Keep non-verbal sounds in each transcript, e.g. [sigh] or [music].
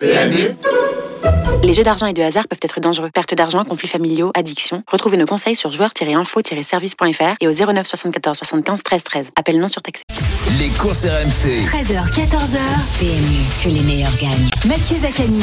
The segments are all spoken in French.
PMU Les jeux d'argent et de hasard peuvent être dangereux. Perte d'argent, conflits familiaux, addiction. Retrouvez nos conseils sur joueurs-info-service.fr et au 09 74 75 13 13. Appel non surtaxé. Les courses RMC. 13h, 14h. PMU, que les meilleurs gagnent. Mathieu Zaccani.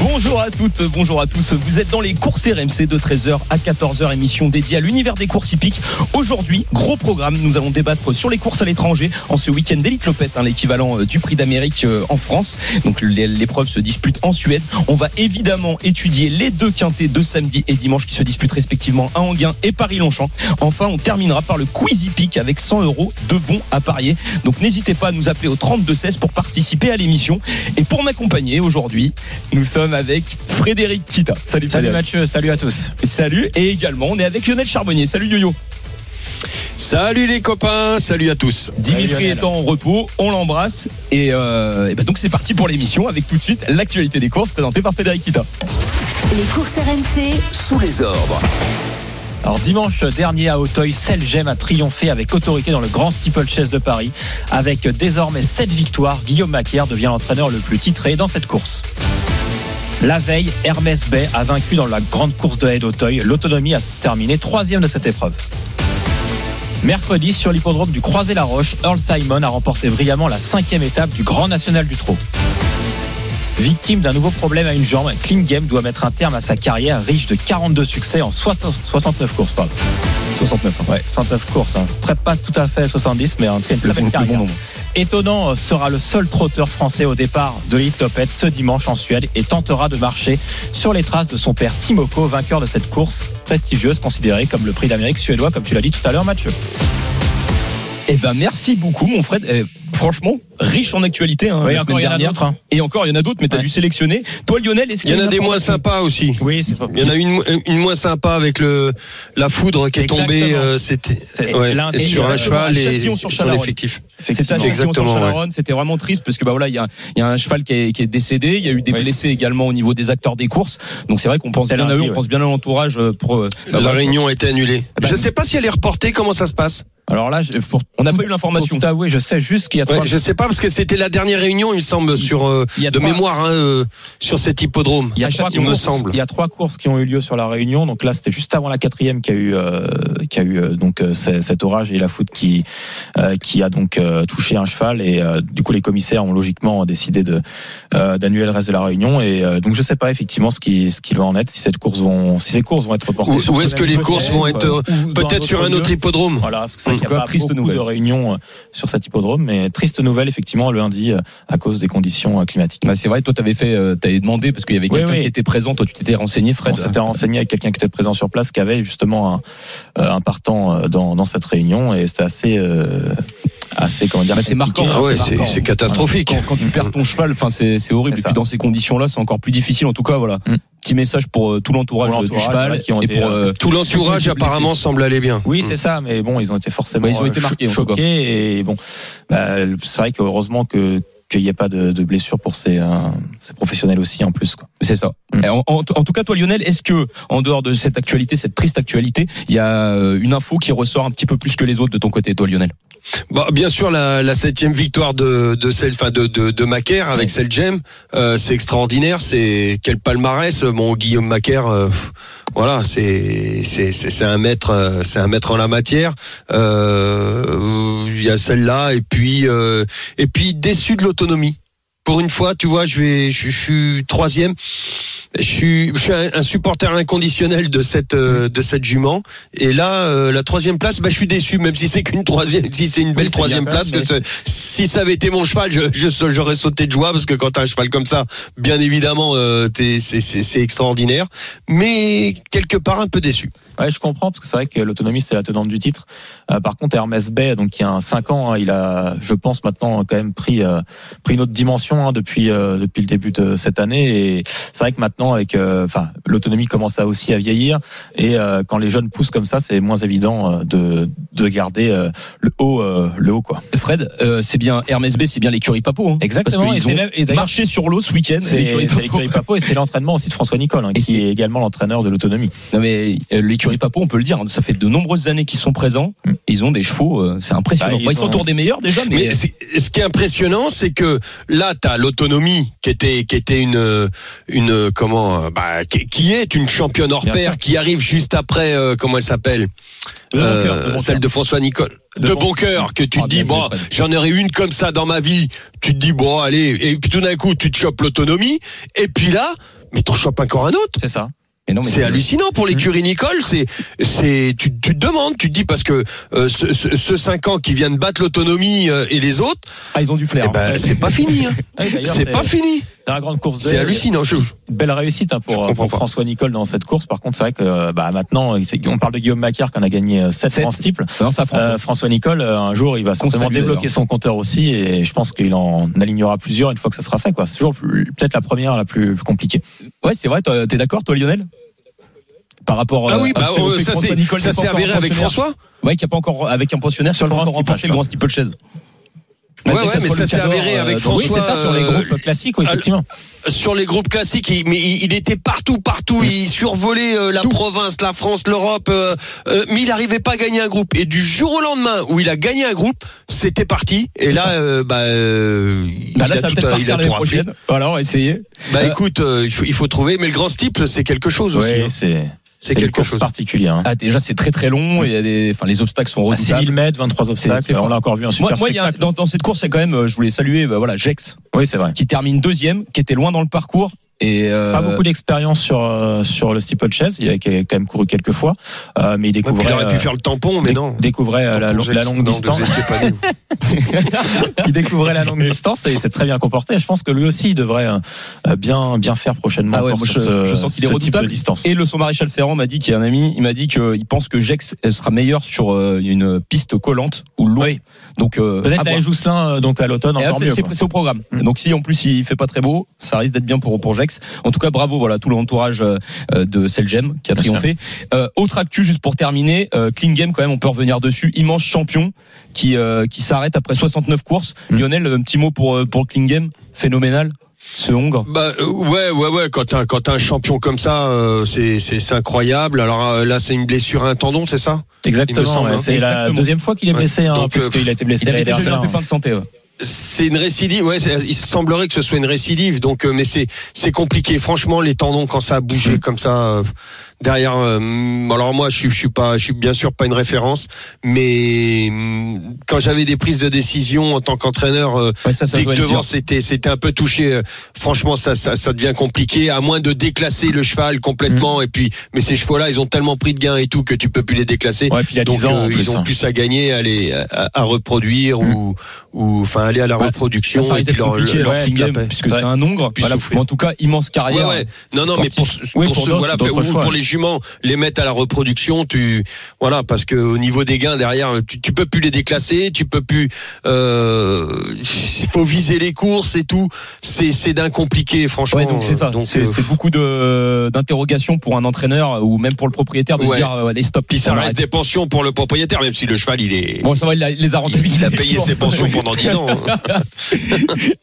Bonjour à toutes, bonjour à tous. Vous êtes dans les courses RMC de 13h à 14h, émission dédiée à l'univers des courses hippiques. Aujourd'hui, gros programme, nous allons débattre sur les courses à l'étranger en ce week-end d'élite Lopette, hein, l'équivalent euh, du prix d'Amérique euh, en France. Donc l'épreuve se dispute en Suède. On va évidemment étudier les deux quintés de samedi et dimanche qui se disputent respectivement à Anguin et Paris-Longchamp. Enfin, on terminera par le quiz hippique avec 100 euros de bons à parier. Donc n'hésitez pas à nous appeler au 3216 pour participer à l'émission. Et pour m'accompagner aujourd'hui, nous sommes avec Frédéric Kita. Salut, salut Mathieu, salut à tous. Salut. Et également, on est avec Lionel Charbonnier. Salut Yo-Yo. Salut les copains, salut à tous. Dimitri est en repos, on l'embrasse et, euh, et ben donc c'est parti pour l'émission avec tout de suite l'actualité des courses présentée par Frédéric Kita. Les courses RMC sous les ordres. Alors dimanche dernier à Auteuil, Selgem a triomphé avec autorité dans le Grand Steeple Chase de Paris. Avec désormais 7 victoires, Guillaume Macaire devient l'entraîneur le plus titré dans cette course. La veille, Hermès Bay a vaincu dans la grande course de haie d'Auteuil. L'autonomie a terminé troisième de cette épreuve. Mercredi, sur l'hippodrome du Croisé-la-Roche, Earl Simon a remporté brillamment la cinquième étape du Grand National du Trot. Victime d'un nouveau problème à une jambe, Clean Game doit mettre un terme à sa carrière riche de 42 succès en 69 courses. Pardon. 69, ouais, 69 courses. Hein. Pas tout à fait 70, mais en tout cas une très belle carrière. Bon Étonnant sera le seul trotteur français au départ de l'Elite Lopette ce dimanche en Suède et tentera de marcher sur les traces de son père Timoko, vainqueur de cette course prestigieuse considérée comme le prix d'Amérique suédois, comme tu l'as dit tout à l'heure, Mathieu. Eh ben merci beaucoup, mon Fred. Eh, franchement, riche en actualité. Hein, oui, encore, il y en a d'autres. Hein. Et encore, il y en a d'autres, mais tu as dû sélectionner. Toi, Lionel, est-ce qu'il y, y en a, des moins sympas aussi Oui, c'est Il y en a une, une moins sympa avec le, la foudre qui est tombée euh, c'était ouais, sur un cheval et sur l'effectif. C'était Exactement. C'était vraiment triste parce que bah voilà, il y a, y a un cheval qui est, qui est, décédé. Il y a eu des blessés également au niveau des acteurs des courses. Donc c'est vrai qu'on pense bien à eux, on pense bien à l'entourage pour. Bah, la réunion a été annulée. Bah, je ne sais pas si elle est reportée. Comment ça se passe alors là, pour, on n'a pas eu l'information. Tout avouer, je sais juste qu'il y a. Trois... Ouais, je sais pas parce que c'était la dernière réunion, il me semble, sur euh, de mémoire hein, euh, sur cet hippodrome. Il y a trois il me semble. Il y a trois courses qui ont eu lieu sur la réunion. Donc là, c'était juste avant la quatrième qui a eu euh, qui a eu donc cet orage et la foudre qui qui a donc touché un cheval et du coup les commissaires ont logiquement décidé de d'annuler le reste de la réunion et donc je sais pas effectivement ce qui ce qui va en être si cette course vont si ces courses vont être reportées. Ou, ou est-ce que les courses vont être peut-être sur un autre hippodrome Voilà. Il a pas triste beaucoup nouvelle. de réunions euh, sur cet hippodrome, mais triste nouvelle effectivement le lundi euh, à cause des conditions euh, climatiques. Bah c'est vrai, toi tu avais fait, avais demandé parce qu'il y avait quelqu'un qui était présent, toi tu t'étais renseigné, Fred. On s'était renseigné avec quelqu'un qui était présent sur place, qui avait justement un, un partant dans, dans cette réunion et c'était assez assez comment dire bah, c'est marquant ah ouais, c'est catastrophique quand, tu perds ton cheval enfin c'est horrible et puis dans ces conditions là c'est encore plus difficile en tout cas voilà mm. Petit message pour tout l'entourage du cheval qui ont et pour tout l'entourage apparemment semble aller bien. Oui c'est ça mais bon ils ont été forcément ils ont été marqués choqués et bon bah, c'est vrai qu'heureusement que qu'il n'y ait pas de, de blessures pour ces, euh, ces, professionnels aussi en plus. C'est ça. Mm. En, en, en, tout cas, toi Lionel, est-ce que en dehors de cette actualité, cette triste actualité, il y a une info qui ressort un petit peu plus que les autres de ton côté, toi Lionel? Bah, bien sûr, la, la septième victoire de de celle, enfin de, de, de Macaire avec ouais. Selgem, euh, c'est extraordinaire. C'est quel palmarès, mon Guillaume Macaire. Euh, voilà, c'est c'est un maître, c'est un maître en la matière. Euh, il y a celle-là et puis euh, et puis déçu de l'autonomie. Pour une fois, tu vois, je vais, je suis troisième je suis, je suis un, supporter inconditionnel de cette euh, de cette jument. Et là, euh, la troisième place, bah, je suis déçu, même si c'est qu'une troisième, si c'est une belle oui, troisième place. Que si ça avait été mon cheval, je, j'aurais sauté de joie parce que quand t'as un cheval comme ça, bien évidemment, euh, c'est extraordinaire. Mais quelque part un peu déçu. Ouais, je comprends parce que c'est vrai que l'autonomie c'est la tenante du titre. Euh, par contre, Hermès Bay, donc qui a un 5 ans, hein, il a, je pense maintenant quand même pris euh, pris une autre dimension hein, depuis euh, depuis le début de cette année. Et c'est vrai que maintenant avec, euh, enfin, l'autonomie commence à aussi à vieillir et euh, quand les jeunes poussent comme ça, c'est moins évident de de garder le haut le haut quoi. Fred, c'est bien Hermès Bay, c'est bien l'écurie Papo. Hein, Exactement. Parce qu'ils ont même, et marché sur l'eau ce week-end. C'est l'écurie Papo et c'est l'entraînement aussi de François Nicole, hein, qui est, également l'entraîneur de l'autonomie. Non mais l'écurie Papo, on peut le dire, hein, ça fait de nombreuses années qu'ils sont présents. Mm. Ils ont des chevaux, euh, c'est impressionnant. Bah, Bon, ils ils sont ont- autour des meilleurs déjà, mais, Mais ce qui est impressionnant, c'est que là, tu as l'autonomie qui était, qui était une, une comment, euh, bah, qui, est une championne hors pair, qui arrive juste après, euh, comment elle s'appelle bon Euh, bon Celle cœur. de François Nicole. De De, bon- bon cœur, que tu Ah, te dis, bon, j'en aurais une comme ça dans ma vie. Tu te dis, bon, allez, et puis tout d'un coup, tu te chopes l'autonomie, et puis là, mais t'en chopes encore un autre. C'est ça. Mais non, mais C'est hallucinant pour l'écurie Nicole. C'est, c'est, tu, tu te demandes, tu te dis parce que euh, ce, ce, ce 5 ans qui viennent battre l'autonomie euh, et les autres, Ah, ils ont du flair. eh ben, c'est pas fini. hein. [laughs] Ouais, C'est pas fini. Dans la grande course. C'est de- hallucinant. Je, Belle réussite hein, pour, pour. François Nicole dans cette course. Par contre, c'est vrai que euh, bah, maintenant, on parle de Guillaume Macaire qui en a gagné 7 Sept. en steeple. Euh, François Nicole, euh, un jour, il va certainement débloquer d'ailleurs. son compteur aussi, et je pense qu'il en alignera plusieurs une fois que ça sera fait. quoi. C'est toujours peut-être la première la plus, plus compliquée. Ouais, c'est vrai. T'es d'accord, toi, Lionel? Par rapport ah oui, euh, bah, fait- au euh, ça Nicole ça s'est avéré avec. François. Ouais, qui a pas encore avec un pensionnaire Sur le grand remporté le grand steeple Ouais, ouais, mais ça s'est avéré avec Oui, François. c'est ça, sur les euh, groupes classiques, oui, effectivement. sur les groupes classiques, il, mais il, était partout, partout. Il survolait euh, la province, la France, l'Europe, euh, euh, mais il n'arrivait pas à gagner un groupe. Et du jour au lendemain où il a gagné un groupe, c'était parti. Et là, euh, bah, euh, Bah il là, a tout, il a tout raflé. Voilà, on va essayer. Bah Euh, écoute, euh, il, faut, il faut trouver. Mais le grand steeple, c'est quelque chose aussi. Oui, hein. c'est C'est quelque chose. particulière. hein. Ah, déjà, c'est très très long. et Il y a des, enfin, les obstacles sont À redoutables. 6000 mètres, 23 obstacles. c'est on l'a encore vu un super Moi, moi, il y a, dans, dans cette course, il y a quand même, euh, je voulais saluer, bah, voilà, Jex, Oui, c'est vrai. qui termine deuxième, qui était loin dans le parcours. Et euh, Pas beaucoup d'expérience sur euh, sur le steeplechase. Il a quand même couru quelques fois, euh, mais il Ouais, découvrait il aurait pu euh, faire le tampon, mais non. découvrait la, la longue non, distance. vous étiez pas nus. [laughs] il découvrait la longue [laughs] distance et il s'est très bien comporté. Je pense que lui aussi il devrait bien bien faire prochainement. Ah ouais, moi, je- ce, je sens qu'il est redoutable. de distance. Et le son maréchal Ferrand m'a dit qu'il y a un ami, il m'a dit qu'il pense que Jex sera meilleur sur une piste collante ou lourde. Oui. Donc euh, Peut-être voir. Jousselin donc à l'automne encore c'est- mieux. c'est au programme. Mm. Donc si en plus il fait pas très beau, ça risque d'être bien pour pour Jex. En tout cas, bravo voilà tout l'entourage euh, de Selgem qui a triomphé. Euh, autre actu juste pour terminer, euh, Klingem quand même on peut revenir dessus, immense champion qui euh, qui s'arrête après 69 courses. Mm. Lionel, un petit mot pour euh, pour Klingem, phénoménal ce Hongre? Bah euh, ouais ouais ouais quand t'as quand un champion comme ça euh, c'est c'est incroyable alors euh, là c'est une blessure à un tendon c'est ça? Exactement. ouais. hein. C'est la Exactement. deuxième fois qu'il est Ouais. blessé, hein, Donc, euh, puisqu'il a été blessé Il avait l'année déjà eu un dernière. pépin de santé. ouais. C'est une récidive ouais il semblerait que ce soit une récidive donc euh, mais c'est c'est compliqué. Franchement les tendons quand ça a bougé comme ça euh, derrière euh, alors moi je suis je suis pas je suis bien sûr pas une référence mais hum, quand j'avais des prises de décision en tant qu'entraîneur euh, Ouais, ça, ça dès doit que être devant c'était c'était un peu touché euh, franchement ça, ça ça devient compliqué à moins de déclasser le cheval complètement et puis mais ces chevaux là ils ont tellement pris de gains et tout que tu peux plus les déclasser Ouais, puis il y a donc 10 ans. euh, plus, ils ont hein. plus à gagner à, les, à, à reproduire ou ou enfin aller à la reproduction et puis leur, leur ouais, paix. puisque c'est un. Puis Voilà, en tout cas, immense carrière. ouais. Non, non, mais pour, pour, ceux, voilà, pour les juments, les mettre à la reproduction, tu, voilà, parce que au niveau des gains derrière, tu, tu peux plus les déclasser, tu peux plus, euh, [laughs] faut viser les courses et tout. C'est, c'est d'un compliqué, franchement. Ouais, donc c'est ça. Donc, C'est euh, c'est beaucoup de d'interrogations pour un entraîneur ou même pour le propriétaire de Ouais. se dire euh, allez stop. puis ça reste des pensions pour le propriétaire, même si le cheval, il est, Bon, ça va, il a- il les a il, rentabilisés. il a payé ses pensions pendant 10 ans. hein. [laughs]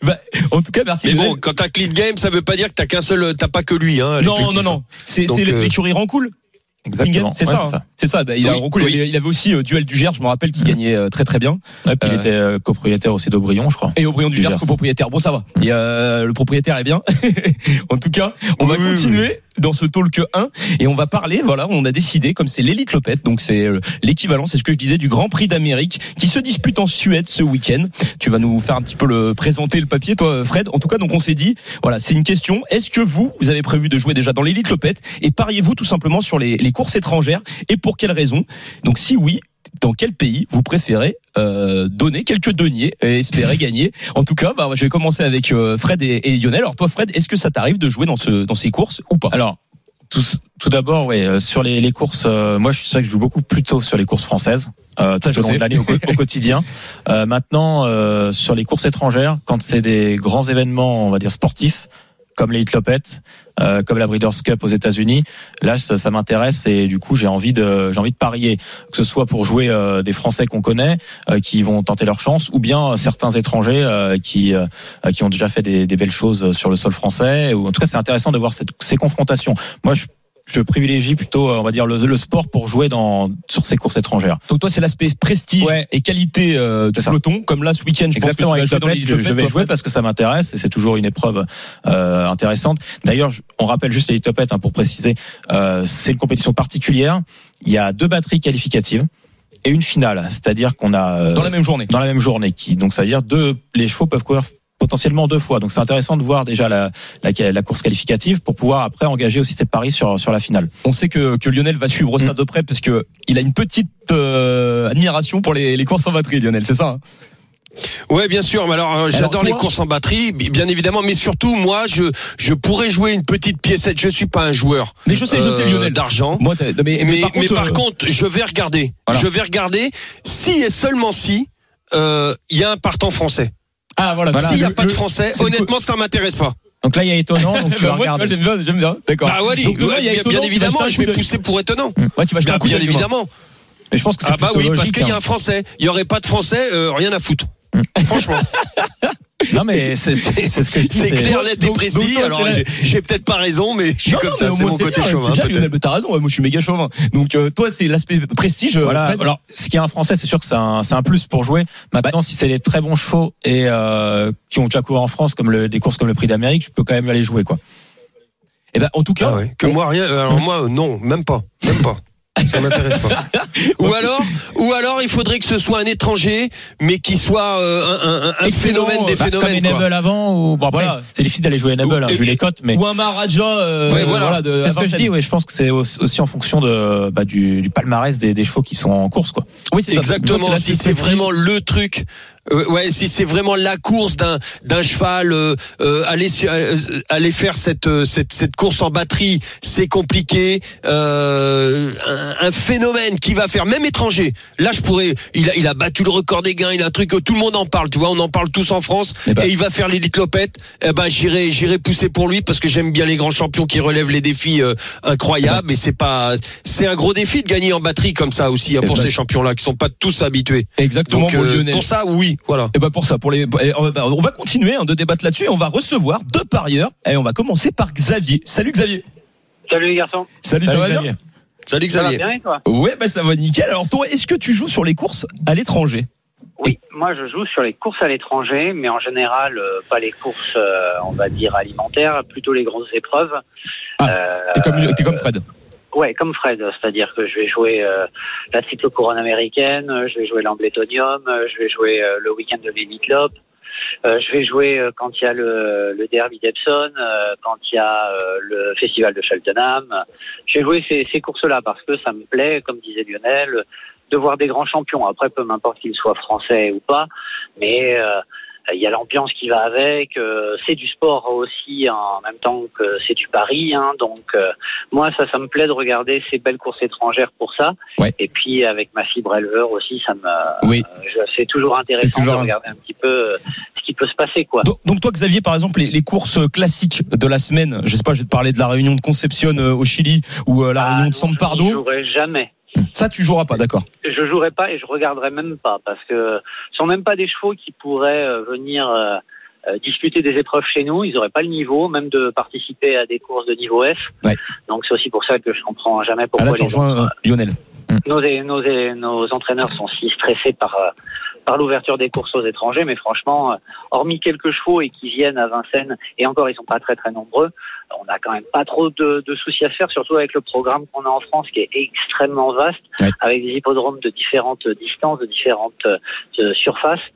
Bah, en tout cas, merci. Mais bon, quand t'as Clean Game, ça veut pas dire que t'as qu'un seul, t'as pas que lui, hein. non, non, non. C'est Donc, Rancoul. Exactement. C'est Ouais, ça. hein. C'est ça. Bah, il, a, Oui, Rancoul, oui. il avait- aussi euh, Duel du Gers, je me rappelle, qui gagnait euh, très très bien. Ouais, puis il Euh, était copropriétaire aussi d'Aubryon, je crois. Et Aubryon du Du Gers, copropriétaire. Bon, ça va. Et, euh, le propriétaire est bien. [laughs] en tout cas, on va Oui, continuer dans ce talk 1 et on va parler, voilà, on a décidé, comme c'est l'élite Lopette, donc c'est euh, l'équivalent, c'est ce que je disais, du Grand Prix d'Amérique qui se dispute en Suède ce week-end. Tu vas nous faire un petit peu le présenter le papier, toi, Fred. En tout cas, donc on s'est dit, voilà, c'est une question. Est-ce que vous, vous avez prévu de jouer déjà dans l'élite Lopette et pariez-vous tout simplement sur les, les courses étrangères? Et pour quelles raisons Donc si oui, dans quel pays vous préférez euh, donner quelques deniers et espérer [laughs] gagner En tout cas, bah, je vais commencer avec euh, Fred et, et Lionel. Alors toi, Fred, est-ce que ça t'arrive de jouer dans, ce, dans ces courses ou pas? Alors, tout, tout d'abord, ouais, euh, sur les, les courses, euh, moi je sais que je joue beaucoup plutôt sur les courses françaises, euh, Ça, tout au long sais. de l'année au, au quotidien. [laughs] Euh, maintenant, euh, sur les courses étrangères, quand c'est des grands événements, on va dire sportifs, comme les Lopette, euh, comme la Breeders' Cup aux États-Unis, là ça, ça m'intéresse et du coup j'ai envie de j'ai envie de parier, que ce soit pour jouer euh, des Français qu'on connaît, euh, qui vont tenter leur chance, ou bien euh, certains étrangers euh, qui euh, qui ont déjà fait des, des belles choses sur le sol français. Ou en tout cas c'est intéressant de voir ces confrontations. Moi je je privilégie plutôt, euh, on va dire, le, le sport pour jouer dans sur ces courses étrangères. Donc toi, c'est l'aspect prestige Ouais. et qualité euh, du peloton, comme là ce week-end. Je Exactement, pense que avec tu vas jouer dans Topette, les je, vais jouer parce que ça m'intéresse et c'est toujours une épreuve euh, intéressante. D'ailleurs, on rappelle juste les Topette hein, pour préciser, euh, c'est une compétition particulière. Il y a deux batteries qualificatives et une finale, c'est-à-dire qu'on a euh, dans la même journée. dans la même journée. Qui, donc ça veut dire deux, les chevaux peuvent courir potentiellement deux fois. Donc c'est intéressant de voir déjà la, la, la course qualificative pour pouvoir après engager aussi ses paris sur, sur la finale. On sait que, que Lionel va suivre ça Mm. de près parce que il a une petite euh, admiration pour les, les courses en batterie, Lionel. C'est ça. hein? Ouais, bien sûr. Mais alors, euh, j'adore les courses en batterie, bi- bien évidemment. Mais surtout, moi, je je pourrais jouer une petite piécette. Je suis pas un joueur. Mais je sais, je sais, euh, Lionel. D'argent. Mais, Mais, mais par, euh, contre, je vais regarder. Voilà. Je vais regarder si et seulement si euh, il y a un partant français. Ah voilà. Voilà. S'il n'y a le- pas de français, honnêtement, ça m'intéresse pas. Donc là il y a étonnant. Donc tu [laughs] Bah, vas regarder. j'aime bien, j'aime bien. D'accord. Bah ouais, Donc, demain, ouais, il y a bien, étonnant, évidemment, je vais pousser pour étonnant. Ouais, tu vas jeter Bien, un coup bien d'œil, demain. évidemment. Mais je pense que c'est Ah bah oui, parce qu'il y a hein. un français. Il y aurait pas de français, euh, rien à foutre. Franchement, [laughs] Non mais c'est ce que je dis. c'est clair, net et précis. donc Alors, j'ai peut-être pas raison, mais je suis Non, comme non, ça. C'est moi, mon côté bien, chauvin, c'est bien, mais t'as raison. ouais, moi, je suis méga chauvin. Donc, euh, toi, c'est l'aspect prestige. euh, Voilà. Fred. Alors, ce qui est un français, c'est sûr que c'est un, c'est un plus pour jouer. Maintenant, si c'est les très bons chevaux et euh, qui ont déjà couru en France, comme le, des courses comme le Prix d'Amérique, je peux quand même aller jouer, quoi. Eh ben, en tout cas, Ah ouais. Que moi rien. Alors moi euh, non, même pas, même pas. Ça m'intéresse pas. [laughs] Ou alors, ou alors, il faudrait que ce soit un étranger, mais qui soit euh, un, un- un phénomène des bah, phénomènes. comme quoi. Enable avant, ou bon, après, Voilà. c'est difficile d'aller jouer Enable, hein, vu les cotes, mais ou un Maharaja. euh, Ouais, voilà. de, c'est ce que je dis. Ouais, je pense que c'est aussi en fonction de bah, du, du palmarès des, des chevaux qui sont en course, quoi. Oui, c'est ça. Exactement. Si c'est vraiment le truc, euh, ouais, si c'est vraiment la course d'un d'un cheval, euh, euh, aller euh, aller faire cette euh, cette cette course en batterie, c'est compliqué. Euh, un, un phénomène qui va faire même étranger. Là, je pourrais. Il a il a battu le record des gains. Il a un truc que tout le monde en parle. Tu vois, on en parle tous en France. Eh ben. Et il va faire l'élite Lopette. Eh ben, j'irai j'irai pousser pour lui parce que j'aime bien les grands champions qui relèvent les défis euh, incroyables. Mais c'est pas c'est un gros défi de gagner en batterie comme ça aussi hein, pour Eh ben. ces champions-là qui sont pas tous habitués. Exactement, Donc pour ça, oui, voilà. Et ben pour ça, pour les, on va- on va continuer hein, de débattre là-dessus et on va recevoir deux parieurs. Et on va commencer par Xavier. Salut Xavier. Salut les garçons. Salut, Salut, Xavier. Salut Ça va Xavier. bien et toi? Ouais, bah ça va nickel. Alors toi, est-ce que tu joues sur les courses à l'étranger? Oui, moi je joue sur les courses à l'étranger, mais en général euh, pas les courses, euh, on va dire alimentaires, plutôt les grosses épreuves. Ah, Euh, T'es comme, t'es comme Fred. Ouais, comme Fred, c'est-à-dire que je vais jouer euh, la triple couronne américaine, euh, je vais jouer l'Ambletonium, euh, je vais jouer euh, le week-end de l'Elite Lop, euh, je vais jouer euh, quand il y a le, le derby d'Epsom, euh, quand il y a le festival de Cheltenham. Je vais jouer ces, ces courses-là parce que ça me plaît, comme disait Lionel, de voir des grands champions. Après, peu m'importe qu'ils soient français ou pas, mais il y a l'ambiance qui va avec. euh, c'est du sport aussi en même temps que c'est du pari. Hein, donc euh, moi, ça, ça me plaît de regarder ces belles courses étrangères pour ça. Ouais. Et puis avec ma fibre éleveur aussi, ça me, Oui. euh, c'est toujours intéressant toujours de regarder un petit peu euh, ce qui peut se passer, quoi. Donc, donc toi, Xavier, par exemple, les, les courses classiques de la semaine, je sais pas, je vais te parler de la réunion de Concepcion euh, au Chili ou euh, la Ah, réunion de San Pardo. jamais. Ça, tu joueras pas, d'accord Je jouerai pas et je regarderai même pas parce que ce sont même pas des chevaux qui pourraient euh, venir euh, euh, disputer des épreuves chez nous. Ils auraient pas le niveau, même de participer à des courses de niveau F. Ouais. Donc c'est aussi pour ça que je comprends jamais Ah pourquoi là, tu les rejoins euh, Lionel. nos, nos, nos entraîneurs sont si stressés par, par l'ouverture des courses aux étrangers, mais franchement, euh, hormis quelques chevaux et qui viennent à Vincennes, et encore ils sont pas très très nombreux, on n'a quand même pas trop de, de soucis à faire, surtout avec le programme qu'on a en France qui est extrêmement vaste, Ouais. avec des hippodromes de différentes distances, de différentes euh, surfaces.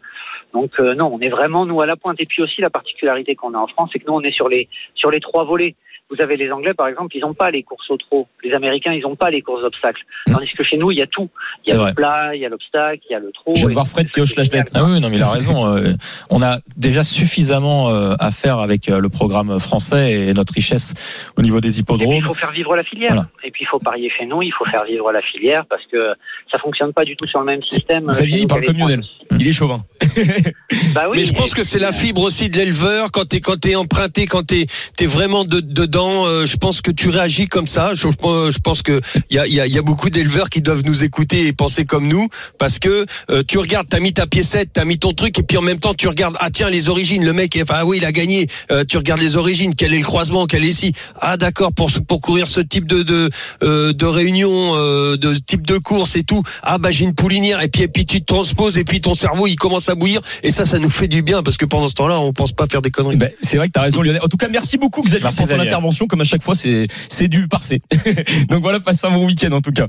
Donc euh, non, on est vraiment nous à la pointe. Et puis aussi la particularité qu'on a en France, c'est que nous on est sur les sur les trois volets. Vous avez les Anglais, par exemple, ils n'ont pas les courses au trot. Les Américains, ils n'ont pas les courses d'obstacles. Mm. Tandis que chez nous, il y a tout. Il y a vrai. le plat, il y a l'obstacle, il y a le trot. Je Et voir Fred qui hoche la tête. Ah oui, non, mais il a raison. euh, on a déjà suffisamment euh, à faire avec euh, le programme français et notre richesse au niveau des Et puis, il hippodromes. faut faire vivre la filière. Voilà. Et puis, il faut parier chez nous, il faut faire vivre la filière parce que ça fonctionne pas du tout sur le même système. Xavier, il parle comme Lionel. Il est chauvin. [laughs] Bah oui, Mais je pense que c'est la euh, fibre aussi de l'éleveur quand t'es quand t'es emprunté, quand t'es t'es vraiment de, dedans. euh, je pense que tu réagis comme ça. Je, je pense que il y a, y, a, y a beaucoup d'éleveurs qui doivent nous écouter et penser comme nous, parce que euh, tu regardes, t'as mis ta piécette, t'as mis ton truc, et puis en même temps tu regardes, ah tiens les origines, le mec, enfin ah oui il a gagné. Euh, tu regardes les origines, quel est le croisement, quel est ici? Ah d'accord pour pour courir ce type de de euh, de réunion, euh, de type de course et tout. Ah bah j'ai une poulinière et puis et puis tu te transposes et puis ton cerveau il commence à bouillir et ça ça nous fait du bien parce que pendant ce temps-là on pense pas faire des conneries. Ben, c'est vrai que t'as raison Lionel. En tout cas merci beaucoup Xavier Merci, pour ton intervention comme à chaque fois c'est c'est du parfait. [laughs] Donc voilà passe un bon week-end en tout cas.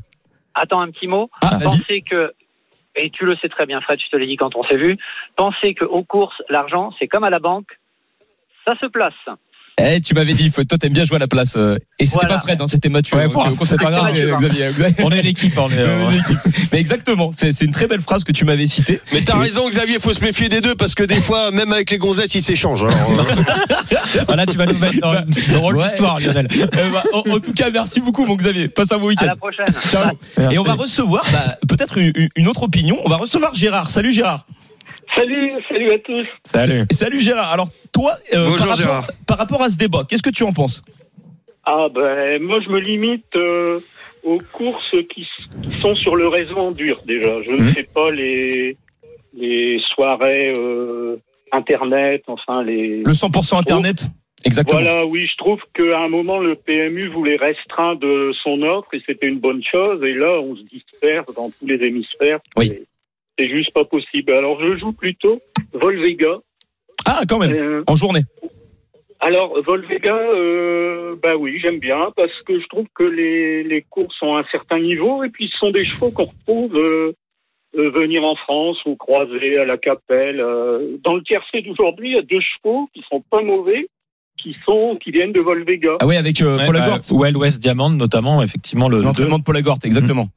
Attends un petit mot. Ah vas-y. Pensez que, et tu le sais très bien, Fred, je te l'ai dit quand on s'est vu, pensez qu'aux courses, l'argent, c'est comme à la banque, ça se place. Eh, tu m'avais dit, faut- toi t'aimes bien jouer à la place. euh, Et c'était Voilà. pas Fred, hein, c'était Mathieu. Ouais, Donc, pour euh, c'est pas grave, Mathieu, Xavier. Xavier. On est l'équipe, [laughs] on est. Euh, l'équipe. Mais exactement, c'est c'est une très belle phrase que tu m'avais citée. Mais t'as raison Xavier, faut se méfier des deux parce que des fois même avec les gonzesses ils s'échangent. Alors, euh, [laughs] Voilà, tu vas nous mettre dans le rôle Ouais. d'histoire, Lionel. [laughs] Euh, bah, en, en tout cas, merci beaucoup mon Xavier. Passe un bon À week-end. la prochaine. Ciao. Merci. Et on va recevoir bah, peut-être une, une autre opinion. On va recevoir Gérard. Salut Gérard. Salut, salut à tous. Salut. Salut Gérard. Alors toi, euh, Bonjour, par, rapport, Gérard. par rapport à ce débat, qu'est-ce que tu en penses? Ah ben moi je me limite euh, aux courses qui, qui sont sur le réseau en dur déjà. Je ne Mhm. fais pas les les soirées euh, internet, enfin les. Le 100% Internet Exactement. Voilà, oui, je trouve qu'à un moment le PMU voulait restreindre de son offre et c'était une bonne chose. Et là, on se disperse dans tous les hémisphères. Oui. C'est- juste pas possible. Alors je joue plutôt Volvega. Ah, quand même. Euh, En journée. Alors, Volvega, euh, bah oui, j'aime bien parce que je trouve que les, les courses ont un certain niveau et puis ce sont des chevaux qu'on retrouve euh, euh, venir en France ou croiser à la Capelle. Dans le tiercé d'aujourd'hui, il y a deux chevaux qui sont pas mauvais, qui sont qui viennent de Volvega. Ah oui, avec euh, Ouais, Paul bah, Agort. Well West Diamond, notamment, effectivement, le. L'entraînement de Paul Agort, exactement.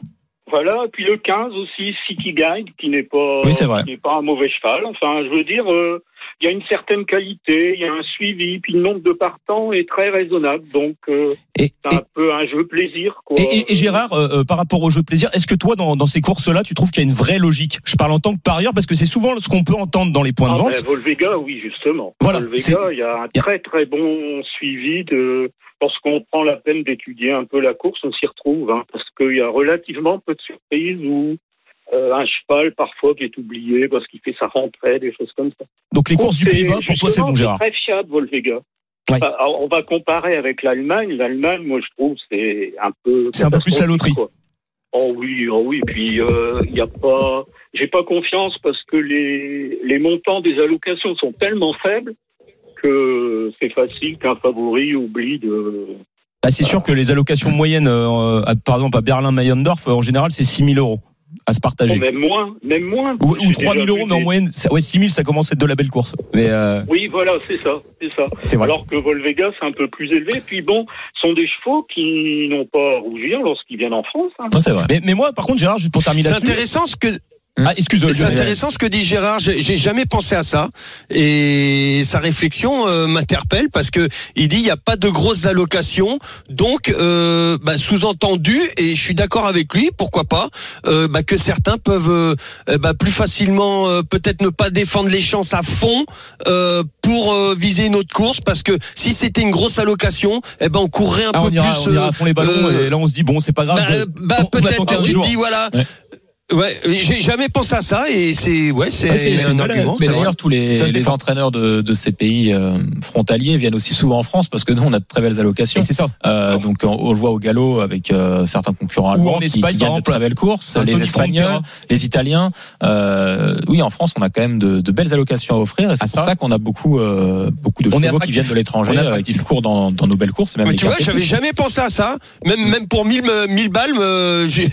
Voilà, et puis le 15 aussi, City Guide, qui n'est pas, Oui, vrai. qui pas un mauvais cheval. Enfin, je veux dire, euh, il y a une certaine qualité, il y a un suivi, puis le nombre de partants est très raisonnable. Donc, euh, c'est et, un peu un jeu plaisir. Quoi. et- Gérard, euh, euh, par rapport au jeu plaisir, est-ce que toi, dans, dans ces courses-là, tu trouves qu'il y a une vraie logique? Je parle en tant que parieur parce que c'est souvent ce qu'on peut entendre dans les points de Ah, vente. ben, Volvega, oui, justement. Voilà, Volvega, il y a un très très bon suivi de. Lorsqu'on prend la peine d'étudier un peu la course, on s'y retrouve, hein, parce qu'il y a relativement peu de surprises où euh, un cheval parfois qui est oublié parce qu'il fait sa rentrée, des choses comme ça. Donc les courses du Pays-Bas, pour toi, c'est bon, Gérard. très fiable, Volvega. Ouais. Enfin, alors, on va comparer avec l'Allemagne. L'Allemagne, moi, je trouve, c'est un peu. C'est un peu plus la loterie. quoi. Oh oui, oh oui. Puis euh, il y a pas. J'ai pas confiance parce que les les montants des allocations sont tellement faibles que c'est facile qu'un favori oublie de. Bah, c'est sûr que les allocations moyennes, euh, à- par exemple à Berlin-Mayendorf, euh, en général, c'est 6 000 euros à se partager. Bon, même moins, même moins. Ou, ou J'ai 3 000 déjà euros, mais en moyenne, ça- ouais, 6 000, ça commence à être de la belle course. Mais euh, Oui, voilà, c'est ça, c'est ça. c'est vrai. Alors que Volvega, c'est un peu plus élevé. Puis bon, ce sont des chevaux qui n'ont pas à rougir lorsqu'ils viennent en France. hein. C'est vrai. Mais, mais moi, par contre, Gérard, juste pour terminer C'est intéressant ce que Ah, excuse, C'est intéressant ce que dit Gérard. J'ai jamais pensé à ça et sa réflexion euh, m'interpelle parce que il dit il n'y a pas de grosses allocations, donc euh, bah, sous-entendu et je suis d'accord avec lui. Pourquoi pas euh, bah, que certains peuvent euh, euh, bah, plus facilement euh, peut-être ne pas défendre les chances à fond euh, pour viser une autre course parce que si c'était une grosse allocation, eh ben on courrait un Ah, peu on, ira, plus. on ira à fond les ballons et là on se dit bon c'est pas grave. bah, bah, peut-être 15 tu te dis voilà. Ouais. Ouais, j'ai jamais pensé à ça et c'est ouais c'est c'est- c'est un argument. Mais c'est d'ailleurs, tous les, Ça entraîneurs de, de ces pays euh, frontaliers viennent aussi souvent en France parce que nous, on a de très belles allocations. Et c'est ça. Euh, donc, on, on le voit au galop avec euh, certains concurrents allemands qui, qui gagnent de très belles courses. Les Espagnols, les Italiens. Euh, oui, en France, on a quand même de, de belles allocations à offrir et c'est Ah, pour ça ça qu'on a beaucoup, euh, beaucoup de chevaux qui viennent de l'étranger euh, attractif. qui courent dans, dans nos belles courses. et Même Mais tu vois, j'avais jamais pensé à ça. Même même pour 1000 euh, 1000 balles, j'ai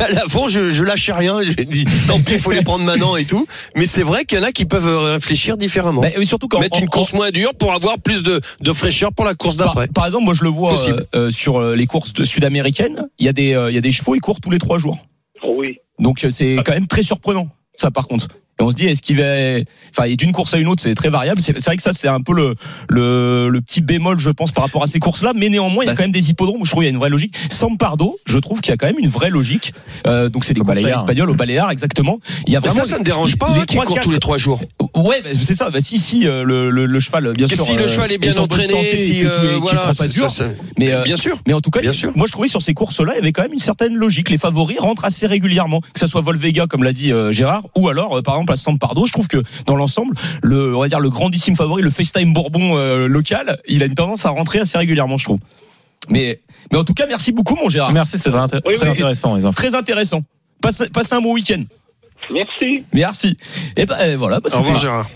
à l'avant, je, je lâchais rien. [laughs] J'ai dit, tant pis, il faut les prendre maintenant et tout. Mais c'est vrai qu'il y en a qui peuvent euh, réfléchir différemment. Bah, et surtout quand Mettre en- une course moins dure pour avoir plus de, de fraîcheur pour la course d'après. par exemple, moi je le vois euh, euh, sur euh, les courses sud-américaines. Il y a des euh, il y a des chevaux, ils courent tous les trois jours. Oui. Donc c'est quand même très surprenant. Ça par contre. Et on se dit, est-ce qu'il va, enfin, et d'une course à une autre, c'est très variable. C'est vrai que ça, c'est un peu le, le, le petit bémol, je pense, par rapport à ces courses-là. Mais néanmoins, il y a Bah, quand même des hippodromes où je trouve qu'il y a une vraie logique. Sampardo, je trouve qu'il y a quand même une vraie logique. Euh, donc c'est les courses l'espagnol, au Baléares, exactement. Il y a Mais ça, ça ne dérange les- pas les hein, qu'il trois, court tous les trois jours. Ouais, bah, c'est ça. Bah, si, si, euh, le, le, le cheval, bien Que sûr. si le euh, cheval est bien entraîné, santé et si euh, voilà, pas dur. ça- Mais, euh, bien sûr. mais en tout cas, Bien sûr. moi je trouvais sur ces courses-là, il y avait quand même une certaine logique. Les favoris rentrent assez régulièrement, que ça soit Volvega comme l'a dit euh, Gérard, ou alors euh, par exemple à Sampardo. Je trouve que dans l'ensemble, le on va dire le grandissime favori, le FaceTime Bourbon euh, local, il a une tendance à rentrer assez régulièrement, je trouve. Mais mais en tout cas, merci beaucoup mon Gérard. Merci, c'était très, Oui, très oui. intéressant les infos. Très intéressant. Passez, passez un bon week-end. Merci. Merci. Et ben euh, voilà. Bah, Au revoir Gérard.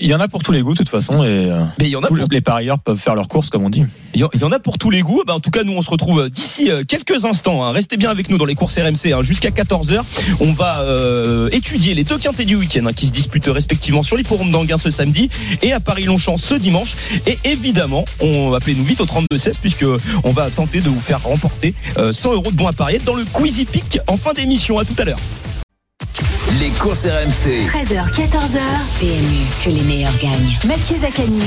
Il y en a pour tous les goûts de toute façon et euh, mais il y en a tous pour les parieurs peuvent faire leurs courses comme on dit. Il y en- a pour tous les goûts. Bah, en tout cas, nous, on se retrouve d'ici euh, quelques instants. hein. Restez bien avec nous dans les courses RMC hein, jusqu'à 14h. On va euh, étudier les deux quintés du week-end hein, qui se disputent respectivement sur l'hipporome d'Anguin ce samedi et à Paris-Longchamp ce dimanche. Et évidemment, on appelez-nous vite au 32-16 puisque on va tenter de vous faire remporter euh, 100 euros de bons à parier dans le Quizy Peak en fin d'émission. À tout à l'heure. Les courses RMC. 13h, 14h. PMU, que les meilleurs gagnent. Mathieu Zaccani.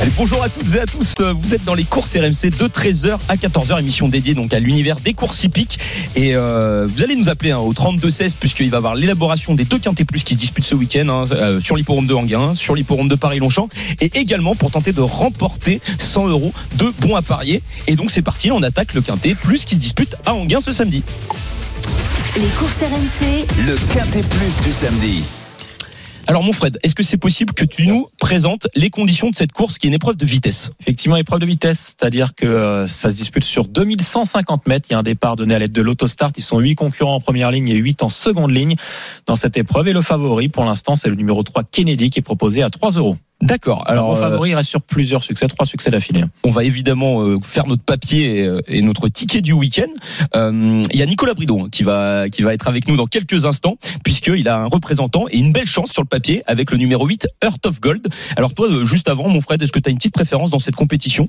Allez, bonjour à toutes et à tous. Euh, Vous êtes dans les courses RMC de 13h à 14h, émission dédiée donc à l'univers des courses hippiques. Et euh, vous allez nous appeler hein, au 32-16 puisqu'il va y avoir l'élaboration des deux quintés plus qui se disputent ce week-end hein, euh, sur l'hipporome de Anguin, sur l'hipporome de Paris-Longchamp et également pour tenter de remporter 100 euros de bons à parier. Et donc c'est parti, on attaque le quintet plus qui se dispute à Anguin ce samedi. Les courses RMC. Le quintet plus du samedi. Alors mon Fred, est-ce que c'est possible que tu nous présentes les conditions de cette course qui est une épreuve de vitesse? Effectivement, épreuve de vitesse, c'est-à-dire que euh, ça se dispute sur 2150 mètres. Il y a un départ donné à l'aide de l'autostart. Ils sont 8 concurrents en première ligne et 8 en seconde ligne dans cette épreuve. Et le favori, pour l'instant, c'est le numéro 3 Kennedy qui est proposé à 3 euros. D'accord. Alors, Alors mon euh, favori il reste sur plusieurs succès, trois succès d'affilée. On va évidemment euh, faire notre papier et, euh, et notre ticket du week-end. Euh, Il y a Nicolas hein, qui va qui va être avec nous dans quelques instants puisqu'il a un représentant et une belle chance sur le papier avec le numéro 8 Earth of Gold. Alors toi, euh, juste avant, mon Fred, est-ce que tu as une petite préférence dans cette compétition?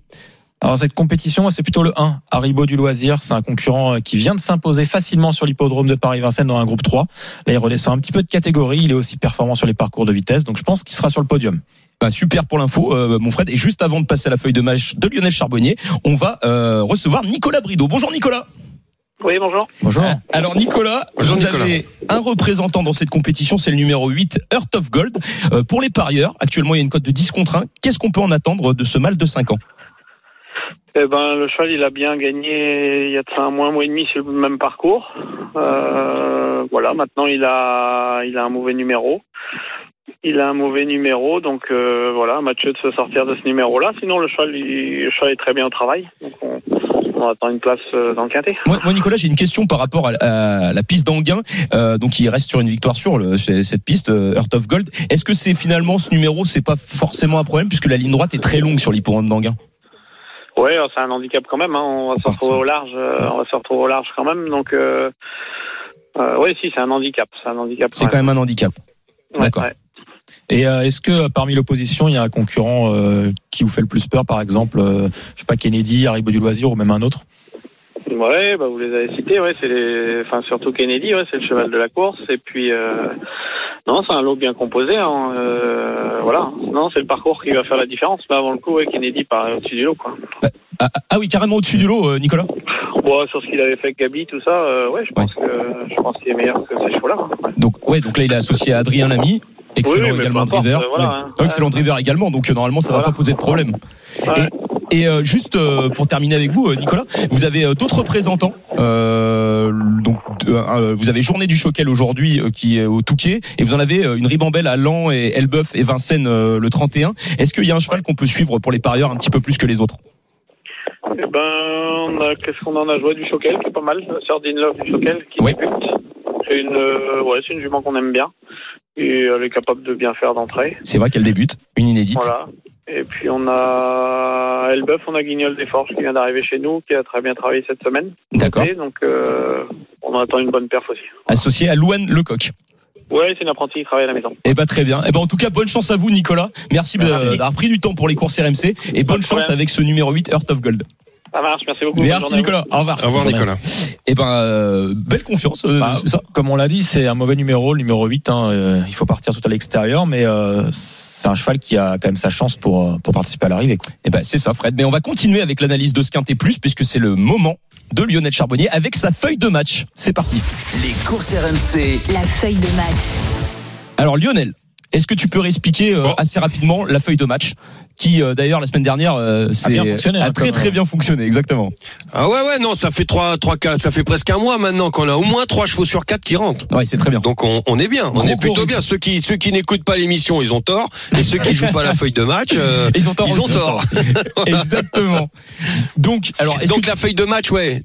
Alors cette compétition, c'est plutôt le 1, Haribo du loisir. C'est un concurrent euh, qui vient de s'imposer facilement sur l'hippodrome de Paris-Vincennes dans un groupe 3. Là, il redescend un petit peu de catégorie. Il est aussi performant sur les parcours de vitesse. Donc je pense qu'il sera sur le podium. Bah, super pour l'info, euh, mon Fred. Et juste avant de passer à la feuille de match de Lionel Charbonnier, on va euh, recevoir Nicolas Brideau. Bonjour Nicolas. Oui, bonjour. Bonjour. Alors Nicolas, Bonjour, vous Nicolas. avez un représentant dans cette compétition, c'est le numéro 8, Earth of Gold. Euh, pour les parieurs, actuellement il y a une cote de 10 contre 1. Qu'est-ce qu'on peut en attendre de ce mal de 5 ans? Eh ben, le cheval, il a bien gagné il y a de ça un mois, un mois et demi sur le même parcours. Euh, voilà, maintenant il a, il a un mauvais numéro. Il a un mauvais numéro, donc euh, voilà, Mathieu de se sortir de ce numéro-là. Sinon, le cheval, le cheval est très bien au travail. Donc on, attend une place euh, dans le quintet. moi, Nicolas, j'ai une question par rapport à, la piste d'Anguin. Donc il reste sur une victoire sur cette piste, Earth of Gold. Est-ce que c'est finalement ce numéro, c'est pas forcément un problème puisque la ligne droite est très longue sur l'hippodrome d'Anguin? Ouais, c'est un handicap quand même. Hein. On va se retrouver au large. euh, on va se retrouver au large quand même. Donc, euh, euh, ouais, si, c'est un handicap. C'est un handicap. C'est quand même un handicap. D'accord. ouais. Et euh, est-ce que parmi l'opposition, il y a un concurrent euh, qui vous fait le plus peur, par exemple, euh, je sais pas Kennedy, Haribo du loisir ou même un autre? Ouais, bah vous les avez cités, ouais, c'est les, enfin surtout Kennedy, ouais, c'est le cheval de la course, et puis euh, non, c'est un lot bien composé, hein, euh, voilà. Non, c'est le parcours qui va faire la différence. Mais avant le coup, ouais, Kennedy paraît au-dessus du lot, quoi. Ah, ah oui, carrément au-dessus du lot, euh, Nicolas? Bon, sur ce qu'il avait fait avec Gabi, tout ça, euh, ouais, je pense que je pense qu'il est meilleur que ces chevaux-là. quoi. Donc ouais, donc là il est associé à Adrien Lamy, excellent Oui, également importe, driver. voilà, hein. Ah, excellent driver également, donc normalement ça va Voilà. pas poser de problème. Et euh, juste euh, pour terminer avec vous, euh, Nicolas, vous avez euh, d'autres représentants. Euh, donc, vous avez Journée du Choquel aujourd'hui euh, qui est au Touquet, et vous en avez euh, une ribambelle à Lan et Elbeuf et Vincennes euh, le 31. Est-ce qu'il y a un cheval qu'on peut suivre pour les parieurs un petit peu plus que les autres? Eh ben, qu'est-ce qu'on en a joué du Choquel, qui est pas mal, Sardine Love du Choquel, qui Oui. débute. C'est une, euh, ouais, c'est une jument qu'on aime bien, et elle est capable de bien faire d'entrée. C'est vrai qu'elle débute, une inédite. Voilà. Et puis on a Elbeuf, on a Guignol des Forges qui vient d'arriver chez nous, qui a très bien travaillé cette semaine. D'accord. Donc euh, on attend une bonne perf aussi. Associé à Louane Lecoq. Ouais, c'est une apprentie qui travaille à la maison. Eh ben très bien. Eh ben en tout cas bonne chance à vous Nicolas. Merci, Merci. d'avoir pris du temps pour les courses RMC et bonne chance avec ce numéro 8 Earth of Gold. Ça marche, merci beaucoup. Merci. Nicolas. Au revoir. Au revoir Nicolas. Et ben, euh, belle confiance. euh, Bah, c'est ça. comme on l'a dit, c'est un mauvais numéro, le numéro 8. hein, euh, il faut partir tout à l'extérieur, mais euh, c'est un cheval qui a quand même sa chance pour, pour participer à l'arrivée. quoi. Eh ben, c'est ça, Fred. Mais on va continuer avec l'analyse de ce quintet plus, puisque c'est le moment de Lionel Charbonnier avec sa feuille de match. C'est parti. Les courses RMC. La feuille de match. Alors Lionel, est-ce que tu peux réexpliquer euh, Bon. assez rapidement la feuille de match qui euh, d'ailleurs la semaine dernière euh, c'est- bien fonctionné, a hein, très comme, très euh, bien fonctionné exactement. Ah ouais ouais non ça fait trois trois ça fait presque un mois maintenant qu'on a au moins trois chevaux sur quatre qui rentrent. Ouais, c'est très bien. Donc on, on est bien, on Gros est plutôt bien. Ceux qui ceux qui n'écoutent pas l'émission, ils ont tort, et ceux qui jouent pas la feuille de match, euh, [laughs] Ils ont tort. ils ont aussi. tort. [laughs] Exactement. Donc alors [laughs] Donc que la feuille de match, ouais.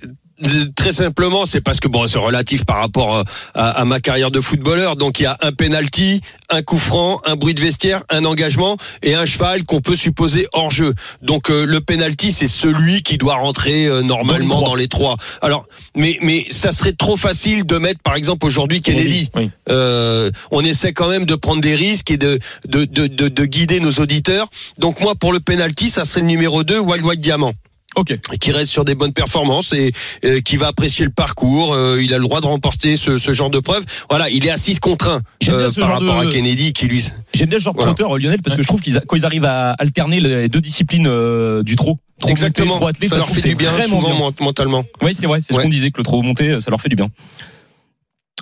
Très simplement, c'est parce que bon, c'est relatif par rapport euh, à, à ma carrière de footballeur. Donc il y a un penalty, un coup franc, un bruit de vestiaire, un engagement et un cheval qu'on peut supposer hors jeu. Donc euh, le penalty, c'est celui qui doit rentrer euh, normalement dans les trois. Alors, mais mais ça serait trop facile de mettre, par exemple aujourd'hui Kennedy. Oui. Euh, on essaie quand même de prendre des risques et de de, de, de, de guider nos auditeurs. Donc moi, pour le penalty, ça serait le numéro 2, Wild White Diamant OK. qui reste sur des bonnes performances et euh, qui va apprécier le parcours. Euh, il a le droit de remporter ce, ce genre de preuve. Voilà, il est à 6 contre 1 J'aime bien euh, ce par rapport de- à Kennedy qui lui. J'aime bien ce genre de Voilà. trotteur euh, Lionel parce que je trouve qu'ils a- quand ils arrivent à alterner les deux disciplines euh, du trot. Trop Exactement, monté, trop attelé, ça leur fait du c'est bien souvent bien. mentalement. Oui, c'est vrai, c'est ce qu'on disait que le trop monté ça leur fait du bien.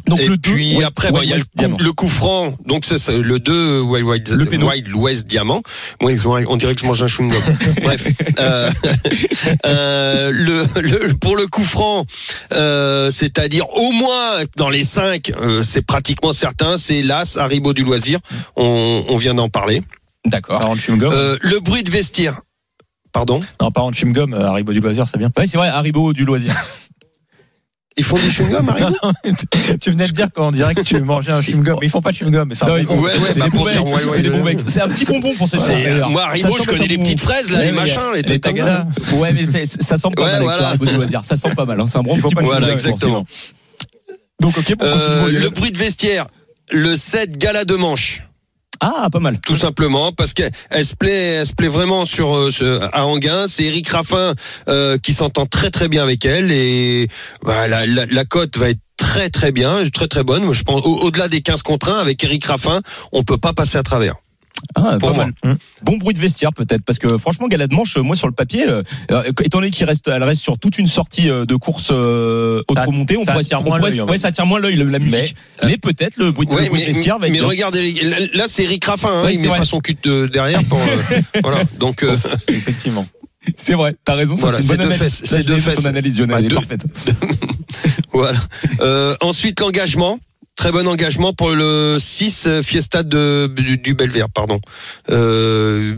Donc et le 2 puis après, bon, il y a le coup, le coup franc. Donc c'est le 2 Wild, Wild, Le. Wild West Diamant. Moi, ils ont- on dirait que je mange un chewing gum. [laughs] Bref, euh, euh, le, le- pour le coup franc, euh, c'est-à-dire au moins dans les 5 c'est pratiquement certain. C'est l'As Haribo du loisir. On, on vient d'en parler. D'accord. Chewing-gum. Euh, le bruit de vestiaire. Pardon? Non, par en chewing-gum, Haribo du loisir, c'est bien. Ouais, c'est vrai, Haribo du loisir. [laughs] Ils font du chewing-gum, [laughs] tu venais de dire qu'on dirait que tu mangeais un chewing-gum, mais ils font pas de chewing-gum, mais c'est un bon. Ouais, ouais, c'est bah, c'est un petit bonbon pour ces d'ailleurs. Moi, Haribo, je connais les petites fraises, là, Ouais, les machins, les trucs comme ça. tagadas. Ouais, mais ça sent pas Ouais, mal voilà. Ça sent pas mal. hein. C'est un bon petit pas de bonbon. Voilà, exactement. Donc ok, pour Euh, continuer. le bruit de vestiaire. Le 7 gala de manche. Ah, pas mal. Tout simplement parce qu'elle elle se plaît, elle se plaît vraiment euh, à Anguin. C'est Eric Raffin euh, qui s'entend très très bien avec elle et la, cote va être très très bien, très très bonne. Au-delà des 15 contre 1 avec Eric Raffin, on peut pas passer à travers. Ah, Pour moi. mal. Bon bruit de vestiaire peut-être parce que franchement Galade Manche moi sur le papier euh, euh, étant donné qu'il reste elle reste sur toute une sortie euh, de course euh, Ça- auto-montée on ça pourrait attire on moins pourrait- ouais, ça attire moins l'œil la musique mais, peut-être le bruit, le Ouais, bruit mais, de vestiaire va être mais bien. regarde, là, c'est Eric Raffin, hein, Ouais, il met vrai. pas son cul de derrière pour euh, [laughs] voilà. Donc euh, [laughs] Effectivement. c'est vrai t'as raison Voilà, c'est deux fesses, c'est deux vu, ton fesses. analyse Lionel Bah, deux. parfaite [laughs] Voilà. Euh, ensuite, l'engagement. Très bon engagement pour le 6 euh, Fiesta du, du pardon. Euh,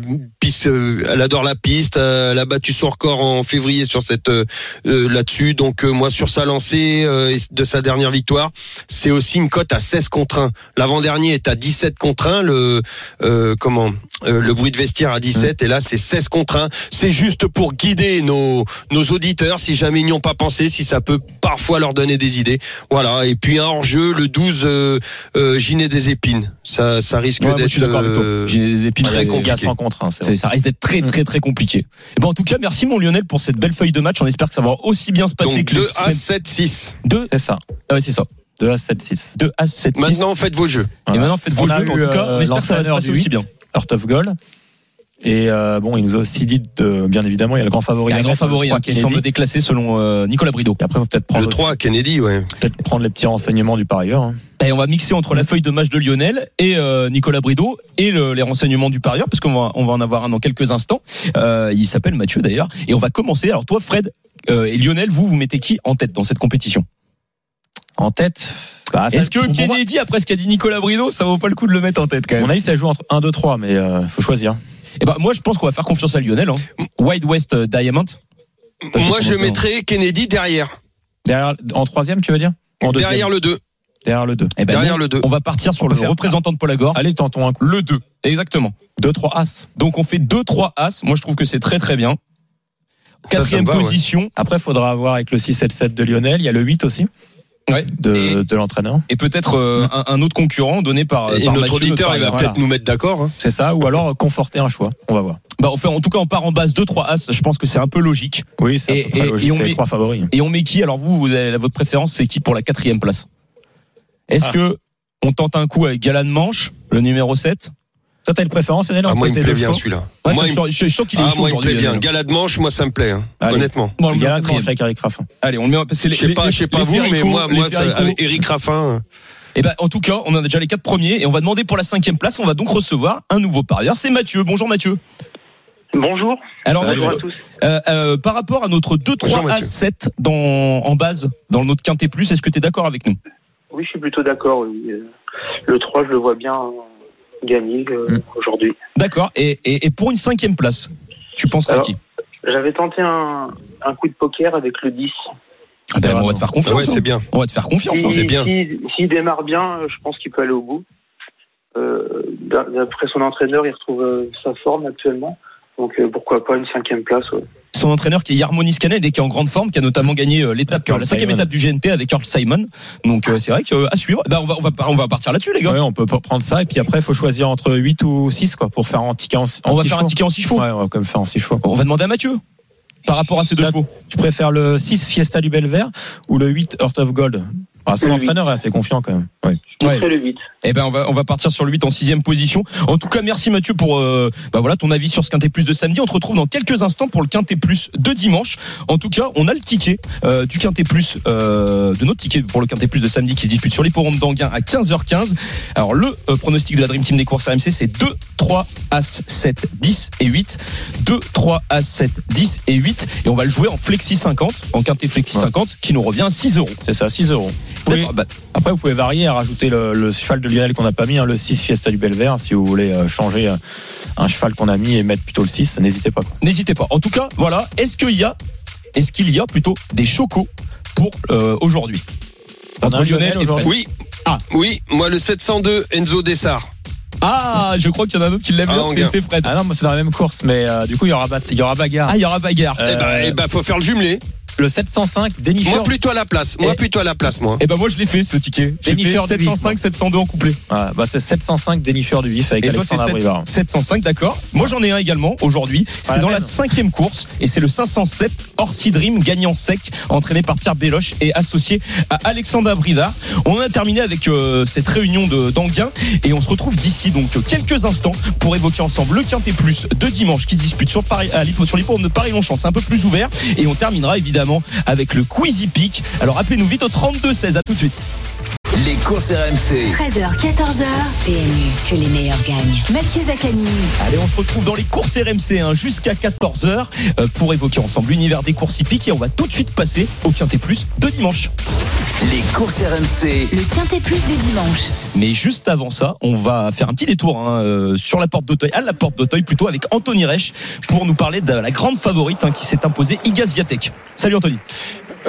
piste, euh, elle adore la piste, euh, elle a battu son record en février sur cette euh, euh, là-dessus. Donc euh, moi sur sa lancée euh, et de sa dernière victoire, c'est aussi une cote à 16 contre 1. L'avant-dernier est à 17 contre 1, le euh, comment euh, le bruit de vestiaire à 17 et là c'est 16 contre 1. C'est juste pour guider nos nos auditeurs si jamais ils n'y ont pas pensé, si ça peut parfois leur donner des idées. Voilà, et puis un hors-jeu le 12 euh, euh, Ginet des épines. Ça ça risque Ouais, d'être je suis d'accord avec toi euh, j'ai des épines très c'est- compliqué. Il y a 100 contre 1, c'est c'est- vrai. Ça risque d'être très très très compliqué. Et bon, en tout cas, merci mon Lionel pour cette belle feuille de match. On espère que ça va aussi bien se passer donc que les 2 à semaines- 7 6. deux. C'est ça. Ah ouais, c'est ça. 2 à 7, 6. 2 à 7 6. Maintenant faites vos jeux. Et maintenant faites vos On a jeux. mais En eu, tout cas, on euh, espère que ça va se passer aussi bien. Heart of Gold. Et euh, bon, il nous a aussi dit, de, bien évidemment, il y a le grand favori. Il y a un grand favori le hein, qui Kennedy. semble déclassé selon euh, Nicolas Brideau. Et après, on peut-être Le prendre, 3 Kennedy, ouais. peut-être prendre les petits renseignements du parieur. hein. Et on va mixer entre la feuille de match de Lionel et euh, Nicolas Brideau et le- les renseignements du parieur, parce qu'on va, on va en avoir un dans quelques instants. Euh, il s'appelle Mathieu d'ailleurs. Et on va commencer. Alors toi, Fred euh, et Lionel, vous, vous mettez qui en tête dans cette compétition? En tête? bah, Est-ce que moi, Kennedy, après ce qu'a dit Nicolas Brideau, ça vaut pas le coup de le mettre en tête quand même mon avis, ça joue entre 1, 2, 3, mais euh, faut choisir. Eh ben, moi, je pense qu'on va faire confiance à Lionel. Hein. Wide West euh, Diamond. Moi je mettrais Kennedy derrière. Derrière, en troisième, tu veux dire? En deuxième. Derrière le 2. Derrière le 2. Eh ben, Derrière nous, le 2. On va partir sur On le faire- représentant de Paul Agor. Allez, tentons un coup. Le 2. Exactement. 2, 3 As. Donc on fait 2-3 As. Moi, je trouve que c'est très très bien. Ça, ça Quatrième position. Après, il faudra voir avec le 6 et le 7 de Lionel. Il y a le 8 aussi. Ouais. de, Et- de l'entraîneur. Et peut-être euh, un, un autre concurrent donné par, Et par notre Mathieu, auditeur, il va peut-être Voilà. nous mettre d'accord. hein. C'est ça, ou alors conforter un choix. On va voir. Bah, enfin, en tout cas, on part en base 2-3 As. Je pense que c'est un peu logique. Oui, c'est Et- et- logique. et on les met- trois favoris. Et on met qui? Alors vous, vous avez, votre préférence, c'est qui pour la quatrième place? Est-ce Ah. que on tente un coup avec Galan Manche, le numéro 7 Toi, t'as une préférence, Lionel, Ah, moi, il me plaît bien celui-là. Ouais, Moi, je, je suis sûr qu'il est Ah, chaud moi, il me plaît bien. Lionel. Galade manche, moi, ça me plaît. hein. Allez. Honnêtement. Bon, on le en Galan quatrième. Manche avec Eric Raffin. Allez, on le met. Je sais pas, les- je sais pas les vous, mais moi, moi, ça- Ferrico. avec Eric Raffin. Eh ben, en tout cas, on a déjà les quatre premiers et on va demander pour la cinquième place. On va donc recevoir un nouveau parieur. C'est Mathieu. Bonjour Mathieu. Bonjour. Alors. Bonjour à tous. euh, euh, par rapport à notre Bonjour, 2-3 à Mathieu. 7 dans, en base, dans notre quintet plus, est-ce que tu es d'accord avec nous? Oui, je suis plutôt d'accord. oui. Euh, Le 3, je le vois bien euh, gagner euh, aujourd'hui. D'accord. Et, et, et pour une cinquième place, tu penseras à qui? J'avais tenté un, un coup de poker avec le 10. Ah ben, On va te faire Ah confiance. ouais, hein. c'est bien. On va te faire confiance. hein. c'est bien. S'il démarre bien, je pense qu'il peut aller au bout. Euh, d'a- D'après son entraîneur, il retrouve euh, sa forme actuellement. Donc euh, pourquoi pas une cinquième place. ouais. son entraîneur qui est Yarmonis Canet et qui est en grande forme, qui a notamment gagné euh, l'étape, la cinquième Simon. étape du GNT avec Earl Simon. Donc euh, c'est vrai que euh, à suivre. Bah, on va on va on va partir là-dessus les gars. Ouais, on peut pas prendre ça. Et puis après, il faut choisir entre 8 ou 6 quoi, pour faire un ticket en, en on va six faire un chevaux. ticket en six chevaux. Ouais, on va quand même faire en 6 chevaux. On va demander à Mathieu par rapport à ces deux Là, chevaux. Tu préfères le 6 Fiesta du Belvert ou le 8 Heart of Gold? Ah, Son Le entraîneur est assez confiant quand même. Ouais. Je Ouais. le 8. Eh ben on va on va partir sur le 8 en sixième position. En tout cas merci Mathieu pour euh, bah voilà ton avis sur ce quintet plus de samedi. On te retrouve dans quelques instants pour le quintet plus de dimanche. En tout cas on a le ticket euh, du quintet plus euh, de notre ticket pour le quintet plus de samedi qui se dispute sur l'hipporome d'Anguin à 15h15. Alors le euh, pronostic de la Dream Team des courses RMC c'est 2 3 As 7 10 et 8 2 3 As 7 10 et 8 et on va le jouer en flexi 50 en quintet flexi Ouais. 50 qui nous revient à 6 euros. C'est ça, 6 euros. Oui. Bah, Après, vous pouvez varier et rajouter le, le cheval de Lionel qu'on n'a pas mis, hein, le 6 Fiesta du Belvert. Si vous voulez euh, changer euh, un cheval qu'on a mis et mettre plutôt le 6, n'hésitez pas. quoi. N'hésitez pas. En tout cas, voilà. Est-ce qu'il y a, est-ce qu'il y a plutôt des chocos pour euh, aujourd'hui? On a Entre un Lionel Lionel et Fred. aujourd'hui? Oui. Ah. Oui, moi, le 702, Enzo Dessart. Ah, je crois qu'il y en a un autre qui l'aime Ah, bien, c'est, Fred. Ah non, moi c'est dans la même course, mais euh, du coup il y aura, bat- il y aura bagarre. Ah, il y aura bagarre. Euh, Eh ben, eh ben, faut faire le jumelé. Le 705 Deniffer. Moi, plutôt à la place. Moi, plutôt à la place, moi. Eh ben moi je l'ai fait ce ticket. J'ai fait Jennifer Davis, 705, 702 en couplet. Ah, bah, c'est 705 Deniffer du Vif avec Et Alexandre Abrivard. 705, d'accord. Moi j'en ai un également aujourd'hui. C'est dans la cinquième course et c'est le 507 Orsi Dream gagnant sec, entraîné par Pierre Béloche et associé à Alexandre Abrivard. On a terminé avec euh, cette réunion de d'Anguin et on se retrouve d'ici donc quelques instants pour évoquer ensemble le Quintet Plus de dimanche qui se dispute sur Paris, à sur l'hippodrome de Paris-Longchamp. C'est un peu plus ouvert et on terminera évidemment avec le Quizy Peak. Alors appelez-nous vite au 32 16. À tout de suite. Les courses RMC. 13h, 14h. PMU, que les meilleurs gagnent. Mathieu Zaccani. Allez, on se retrouve dans les courses RMC hein, jusqu'à 14h euh, pour évoquer ensemble l'univers des courses hippiques et on va tout de suite passer au Quintet Plus de dimanche. Les courses RMC. Le quintet plus du dimanche. Mais juste avant ça, on va faire un petit détour hein, euh, sur la porte d'Auteuil, à la porte d'Auteuil plutôt avec Anthony Reich pour nous parler de la grande favorite hein, qui s'est imposée, Igaz Viatek. Salut Anthony.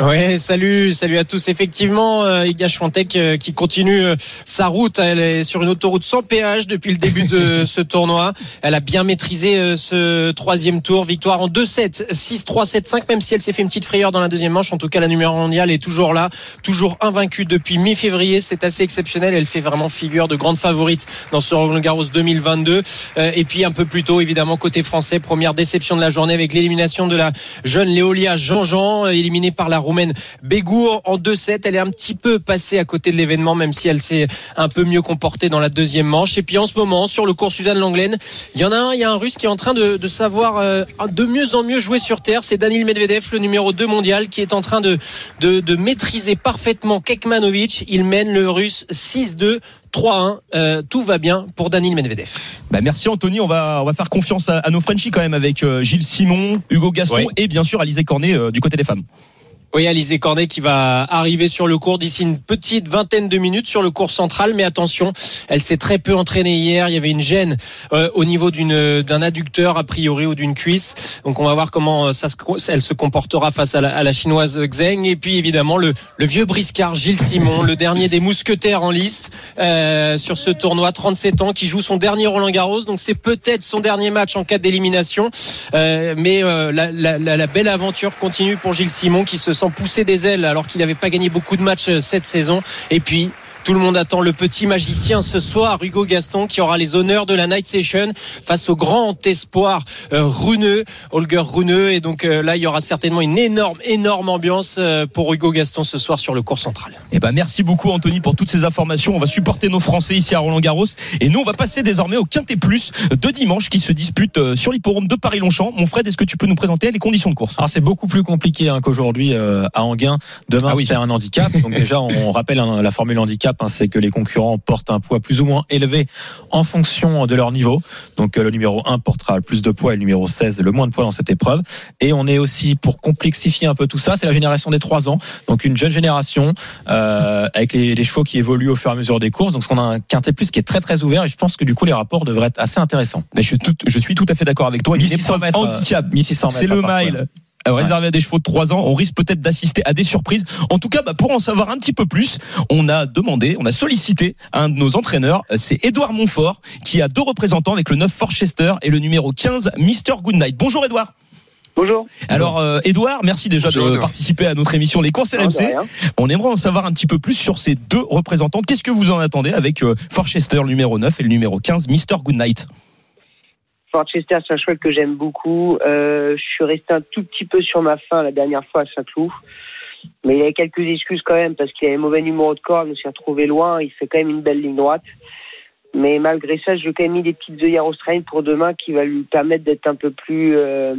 Ouais, salut, salut à tous. Effectivement, euh, Iga Schwantek euh, qui continue euh, sa route. Elle est sur une autoroute sans péage depuis le début de [laughs] ce tournoi. Elle a bien maîtrisé euh, ce troisième tour. Victoire en 2-7, 6-3, 7-5, même si elle s'est fait une petite frayeur dans la deuxième manche. En tout cas, la numéro mondiale est toujours là, toujours invaincue depuis mi-février. C'est assez exceptionnel. Elle fait vraiment figure de grande favorite dans ce Roland Garros 2022. Euh, et puis un peu plus tôt, évidemment, côté français, première déception de la journée avec l'élimination de la jeune Léolia Jean-Jean, euh, éliminée par la roumaine Bégour en 2-7. Elle est un petit peu passée à côté de l'événement, même si elle s'est un peu mieux comportée dans la deuxième manche. Et puis en ce moment, sur le cours Suzanne Langlaine, il y en a un, il y a un russe qui est en train de, de savoir euh, de mieux en mieux jouer sur terre. C'est Danil Medvedev, le numéro 2 mondial, qui est en train de, de, de maîtriser parfaitement Kekmanovic. Il mène le russe 6-2. 3-1, Euh, tout va bien pour Danil Medvedev. Bah merci Anthony, on va on va faire confiance à, à nos Frenchies quand même avec euh, Gilles Simon, Hugo Gaston Oui. et bien sûr Alizé Cornet euh, du côté des femmes. Oui, Alizé Cornet qui va arriver sur le cours d'ici une petite vingtaine de minutes sur le cours central. Mais attention, elle s'est très peu entraînée hier. Il y avait une gêne euh, au niveau d'une d'un adducteur a priori ou d'une cuisse. Donc on va voir comment euh, ça se, elle se comportera face à la, à la chinoise Xeng. Et puis évidemment le, le vieux briscard Gilles Simon, le dernier des mousquetaires en lice euh, sur ce tournoi, 37 ans, qui joue son dernier Roland Garros. Donc c'est peut-être son dernier match en cas d'élimination. Euh, mais euh, la, la, la, la belle aventure continue pour Gilles Simon qui se sent pousser des ailes alors qu'il n'avait pas gagné beaucoup de matchs euh, cette saison. Et puis, tout le monde attend le petit magicien ce soir, Hugo Gaston, qui aura les honneurs de la Night Session face au grand espoir euh, Runeux, Holger Runeux. Et donc euh, là, il y aura certainement une énorme, énorme ambiance euh, pour Hugo Gaston ce soir sur le cours central. Eh ben, merci beaucoup, Anthony, pour toutes ces informations. On va supporter nos Français ici à Roland-Garros. Et nous, on va passer désormais au Quintet Plus de dimanche qui se dispute euh, sur l'hipporome de Paris-Longchamp. Mon Fred, est-ce que tu peux nous présenter les conditions de course? Alors c'est beaucoup plus compliqué hein, qu'aujourd'hui euh, à Anguin. Demain Ah oui. c'est un handicap. Donc [laughs] déjà on rappelle hein, la formule handicap, hein, c'est que les concurrents portent un poids plus ou moins élevé en fonction de leur niveau. Donc euh, le numéro 1 portera le plus de poids et le numéro 16 le moins de poids dans cette épreuve. Et on est aussi pour complexifier un peu tout ça, c'est la génération des 3 ans. Donc une jeune génération euh, avec les, les chevaux qui évoluent au fur et à mesure des courses. Donc on a un quintet plus qui est très très ouvert et je pense que du coup les rapports devraient être assez intéressants. Mais je, suis tout- je suis tout à fait d'accord avec toi. Une 1600 épreuve mètres, handicap. 1600 mètres C'est le mile. Euh, réservé à des chevaux de 3 ans, on risque peut-être d'assister à des surprises. En tout cas, bah, pour en savoir un petit peu plus, on a demandé, on a sollicité un de nos entraîneurs, euh, c'est Édouard Montfort, qui a deux représentants avec le 9 Forchester et le numéro 15 Mr Goodnight. Bonjour Édouard. Bonjour. Alors euh, Édouard, merci déjà Bonjour, de participer à notre émission Les courses RMC. On aimerait en savoir un petit peu plus sur ces deux représentants. Qu'est-ce que vous en attendez avec euh, Forchester le numéro 9 et le numéro 15 Mr Goodnight? Forchester, c'est un cheval que j'aime beaucoup. Euh, je suis resté un tout petit peu sur ma fin la dernière fois à Saint-Cloud. Mais il y avait quelques excuses quand même parce qu'il avait mauvais numéro de corde, on s'est retrouvé loin. Il fait quand même une belle ligne droite. Mais malgré ça, j'ai quand même mis des petites œillères australiennes pour demain qui va lui permettre d'être un peu plus euh,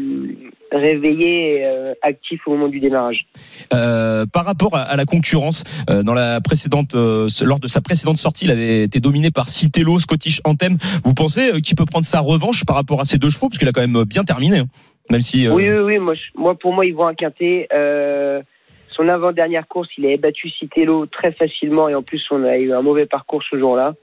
réveillé et euh, actif au moment du démarrage. Euh, par rapport à, à la concurrence, euh, dans la précédente, euh, lors de sa précédente sortie, il avait été dominé par Citello, Scottish Anthem. Vous pensez euh, qu'il peut prendre sa revanche par rapport à ces deux chevaux, parce qu'il a quand même bien terminé, hein. même si. euh, Oui, oui, oui. Moi, je- moi, pour moi, il vaut un quintet. Euh, son avant-dernière course, il avait battu Citello très facilement et en plus, on a eu un mauvais parcours ce jour-là.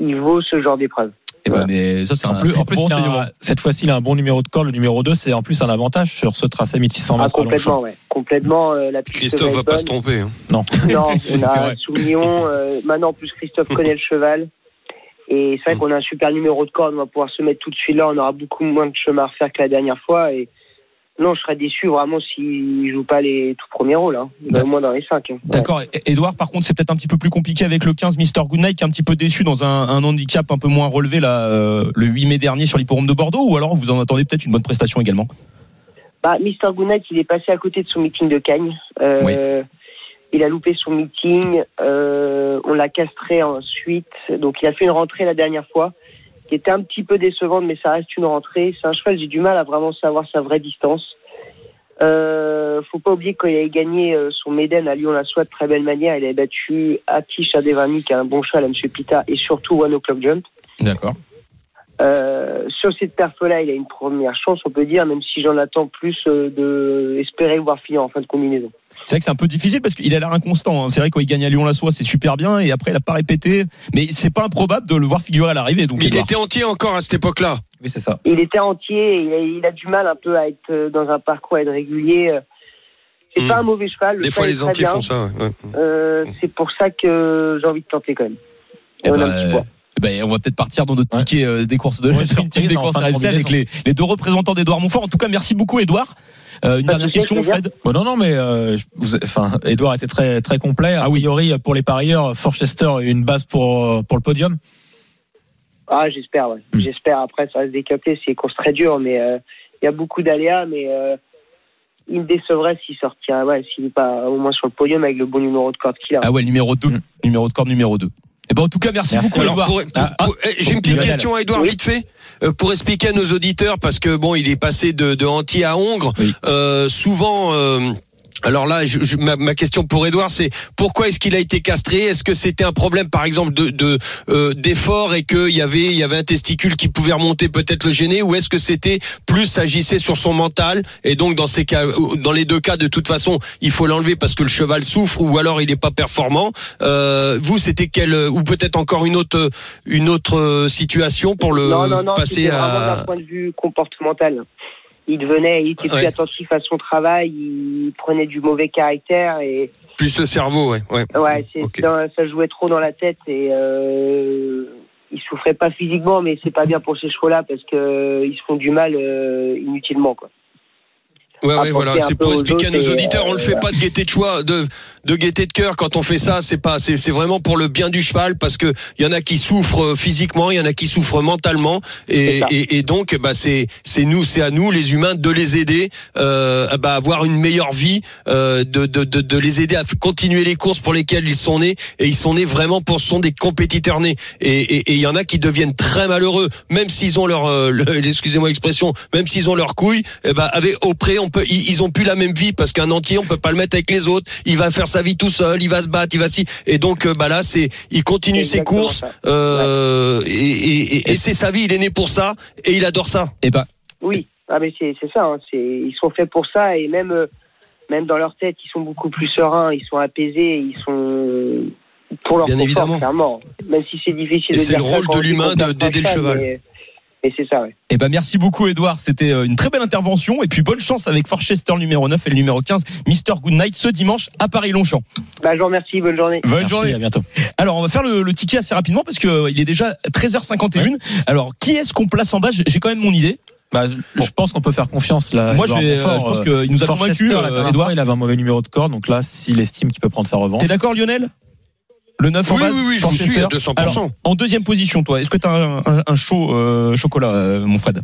Il vaut ce genre d'épreuve. eh ben, mais ça c'est En un plus, en plus bon un- cette fois-ci, il a un bon numéro de corde. Le numéro 2, c'est en plus un avantage sur ce tracé 1600 Ah, mètres Longchamp. complètement, ouais. Complètement. euh, la piste Christophe va être pas se tromper. hein. Non. Non, [laughs] C'est on vrai. a. Euh, maintenant, en plus, Christophe connaît le cheval. Et c'est vrai qu'on a un super numéro de corde. On va pouvoir se mettre tout de suite là. On aura beaucoup moins de chemin à refaire que la dernière fois. Et non, je serais déçu vraiment s'il joue pas les tout premiers rôles. Hein. Au moins dans les cinq. hein. Ouais. D'accord. Edouard, par contre, c'est peut-être un petit peu plus compliqué avec le 15 Mr Goodnight, qui est un petit peu déçu dans un, un handicap un peu moins relevé là, euh, le 8 mai dernier sur l'hipporome de Bordeaux, ou alors vous en attendez peut-être une bonne prestation également? Bah, Mr. Goodnight, il est passé à côté de son meeting de Cagnes. Euh, Il a loupé son meeting. euh, on l'a castré ensuite. Donc, il a fait une rentrée la dernière fois qui était un petit peu décevante, mais ça reste une rentrée. C'est un cheval, j'ai du mal à vraiment savoir sa vraie distance. Euh, faut pas oublier qu'il avait gagné euh, son Méden à Lyon-la-Soie de très belle manière. Il avait battu Atish Adevani, qui est un bon cheval à M. Pita, et surtout One O'Clock Jump. D'accord. Euh, sur cette perf-là, il a une première chance, on peut dire, même si j'en attends plus euh, de espérer voir finir en fin de combinaison. C'est vrai que c'est un peu difficile parce qu'il a l'air inconstant. hein. C'est vrai quand il gagne à Lyon-la-Soie, c'est super bien, et après il a pas répété. Mais c'est pas improbable de le voir figurer à l'arrivée. Donc Mais il était entier encore à cette époque-là. Oui, c'est ça. Il était entier, et il a, il a du mal un peu à être euh, dans un parcours, à être régulier. euh. C'est Hmm. pas un mauvais cheval. le Des fois, les entiers bien. font ça. ouais. Euh, c'est pour ça que j'ai envie de tenter quand même. Eh Et on a ben, un petit poids. eh ben, on va peut-être partir dans notre Ouais. ticket euh, des courses de Ouais, [laughs] des courses RMC avec les, les deux représentants d'Edouard Montfort. En tout cas, merci beaucoup Edouard. Euh, une dernière question. Fred? Bon, non, non, mais euh, vous- enfin, Edouard était très très complet. A priori, pour les parieurs, Forchester une base pour euh, pour le podium? Ah, j'espère, ouais. Hmm. J'espère. Après, ça reste décapé, c'est une course très dure, mais euh, il y a beaucoup d'aléas, mais euh, il me décevrait s'il sortirait, ouais, s'il n'est pas au moins sur le podium avec le bon numéro de corde qu'il a. Ah ouais, numéro 2. Mm. Numéro de corde numéro 2. Et ben, en tout cas, merci, Merci. beaucoup Alors, Edouard. pour- pour- Ah, pour- eh, J'ai une petite question à Edouard, Oui. vite fait, Euh, pour expliquer à nos auditeurs, parce que bon, il est passé de, de Antilles à Hongre. Oui. Euh, souvent. Euh, alors là, je, je- ma, ma question pour Edouard, c'est pourquoi est-ce qu'il a été castré? Est-ce que c'était un problème, par exemple, de de, euh, d'effort et qu'il y avait il y avait un testicule qui pouvait remonter, peut-être le gêner, ou est-ce que c'était plus s'agissait sur son mental? Et donc dans ces cas, dans les deux cas, de toute façon, il faut l'enlever parce que le cheval souffre, ou alors il n'est pas performant. Euh, vous, c'était quel ou peut-être encore une autre une autre euh, situation pour le non, non, non, passer à d'un point de vue comportemental. Il devenait, il était plus Ouais. attentif à son travail, il prenait du mauvais caractère et plus le cerveau, ouais, ouais. ouais, dans- ça jouait trop dans la tête et euh, il souffrait pas physiquement, mais c'est pas bien pour ces chevaux-là parce que euh, ils se font du mal euh, inutilement, quoi. Ouais, ouais, voilà. C'est pour expliquer à nos et, auditeurs, on le fait pas de gaieté de choix, de, de gaieté de cœur quand on fait ça. C'est pas, c'est, c'est vraiment pour le bien du cheval parce que il y en a qui souffrent euh, physiquement, il y en a qui souffrent mentalement et, et, et donc, bah, c'est, c'est nous, c'est à nous, les humains, de les aider, euh, à, bah, avoir une meilleure vie, euh, de, de, de, de les aider à continuer les courses pour lesquelles ils sont nés et ils sont nés vraiment pour, ce sont des compétiteurs nés et et- et il y en a qui deviennent très malheureux, même s'ils ont leur, euh, le- [laughs] excusez-moi l'expression, même s'ils ont leur couille, eh ben avec auprès on peut, ils, ils ont plus la même vie parce qu'un entier on peut pas le mettre avec les autres, il va faire sa vie tout seul, il va se battre, il va si, et donc euh, bah là c'est, il continue ses courses euh, et, et, et- et c'est sa vie, il est né pour ça et il adore ça. Eh ben, Oui, ah, mais c'est c'est ça. hein, c'est ils sont faits pour ça et même euh, même dans leur tête, ils sont beaucoup plus sereins, ils sont apaisés, ils sont pour leur Bien confort, évidemment. clairement. Même si c'est difficile Et de c'est dire le ça rôle de l'humain d'aider le cheval. Mais, mais c'est ça, ouais. eh ben, merci beaucoup, Edouard. C'était euh, une très belle intervention. Et puis, bonne chance avec Forchester numéro 9 et le numéro 15, Mr. Goodnight, ce dimanche à Paris-Longchamp. Bah, je vous remercie, bonne journée. Bonne Merci, journée. à bientôt. Alors, on va faire le, le ticket assez rapidement parce que euh, il est déjà 13h51. Alors, qui est-ce qu'on place en bas? J'ai quand même mon idée. Bah, Je pense qu'on peut faire confiance là. Moi, je, Edouard vais, euh, Montfort, je pense qu'il nous a convaincu, Edouard. il avait un mauvais numéro de corde, donc là, s'il estime qu'il peut prendre sa revanche. T'es d'accord, Lionel? Le 9 en Oui, base oui, oui, je vous suis à 200%. Alors, en deuxième position, toi, est-ce que tu as un, un- un chaud euh, chocolat, euh, mon Fred?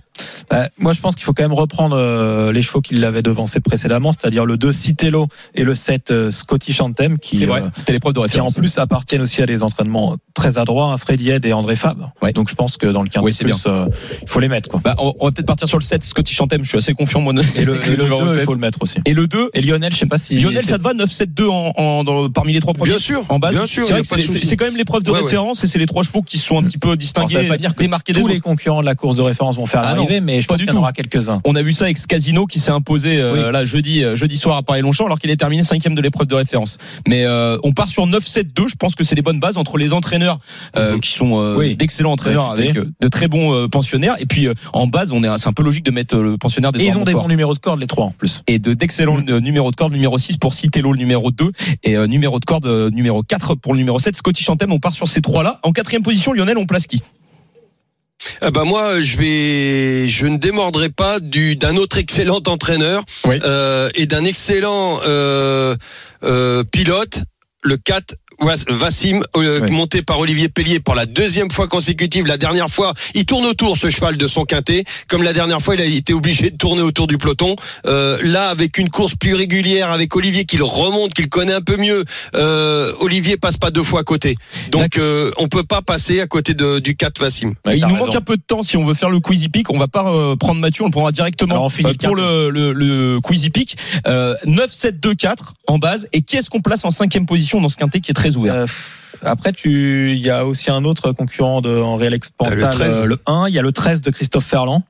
Bah, moi, je pense qu'il faut quand même reprendre euh, les chevaux qui l'avaient devancé précédemment, c'est-à-dire le 2 Citello et le 7 euh, Scottish Anthem, qui, vrai, euh, c'était l'épreuve de qui en référence. plus appartiennent aussi à des entraînements très adroits, hein, Freddy Head et André Fab. Ouais. Donc je pense que dans le 15 Oui, c'est plus, euh, il faut les mettre. Quoi. Bah, on, on va peut-être partir sur le 7 Scottish Anthem, je suis assez confiant moi. Et le, [laughs] et le numéro 2, il 7. faut le mettre aussi. Et le 2 Et Lionel, je sais pas si. Lionel, ça te va 9-7-2 en, en, parmi les trois premiers Bien sûr, en base bien sûr, C'est quand même l'épreuve de Ouais, ouais. référence et c'est les trois chevaux qui sont un petit peu Alors, distingués, ça veut pas dire que démarqués tous les concurrents de la course de référence vont faire Ah non, arriver, mais je pas pense qu'il y en aura quelques-uns. On a vu ça avec Casino qui s'est imposé euh, Oui. là jeudi euh, jeudi soir à Paris Longchamp alors qu'il est terminé cinquième de l'épreuve de référence. Mais euh, on part sur 9-7-2. Je pense que c'est les bonnes bases entre les entraîneurs euh, qui sont euh, Oui. d'excellents entraîneurs avec euh, de très bons euh, pensionnaires. Et puis euh, en base, on est c'est un peu logique de mettre le pensionnaire des Et ils ont des bons numéros de corde, les trois en plus. et de d'excellents euh, numéros de corde numéro 6 pour Citello le numéro 2 et numéro de corde numéro 4 pour le numéro 7 Scottish Anthem on part sur ces trois là en quatrième position Lionel on place qui bah moi, je vais, je ne démordrai pas du d'un autre excellent entraîneur Oui. euh, et d'un excellent euh, euh, pilote, le 4 Was- Vassim, euh, Oui. monté par Olivier Pellier pour la deuxième fois consécutive. La dernière fois, il tourne autour ce cheval de son quintet. Comme la dernière fois, il a été obligé de tourner autour du peloton. Euh, là, avec une course plus régulière, avec Olivier qui le remonte, qui le connaît un peu mieux, euh, Olivier passe pas deux fois à côté. Donc, euh, on peut pas passer à côté de, du 4 Vassim. Il nous raison. manque un peu de temps si on veut faire le quizy pick on va pas euh, prendre Mathieu on le prendra directement Alors, on euh, pour le, le, le quizy pick euh, 9 7 2 4 en base et qui est-ce qu'on place en cinquième position dans ce quintet qui est très ouvert Euh, après, tu, il y a aussi un autre concurrent de en Real le Expantal, 13. euh, le 1. Il y a le 13 de Christophe Ferland.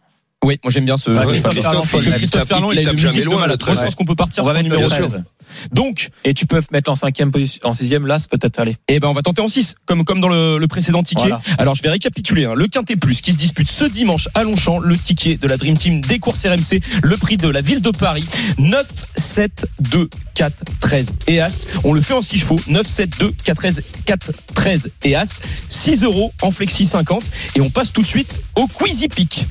oui moi j'aime bien ce ce- Christophe le. Christophe Il tape- Ferland il, il a une musique jamais de loin, le Moi, je 13. pense qu'on peut partir On va le le numéro Bien 13. Donc Et tu peux mettre en cinquième position, en sixième, là, c'est peut-être aller. Eh ben on va tenter en 6 comme comme dans le, le précédent ticket. Voilà. Alors je vais récapituler hein. le quintet plus qui se dispute ce dimanche à Longchamp, le ticket de la Dream Team des courses RMC, le prix de la ville de Paris 9 7 2 4 13 et As. On le fait en 6 chevaux 9 7 2 4 13 4 13 et As 6 euros en flexi 50 et on passe tout de suite au Quizy Pick.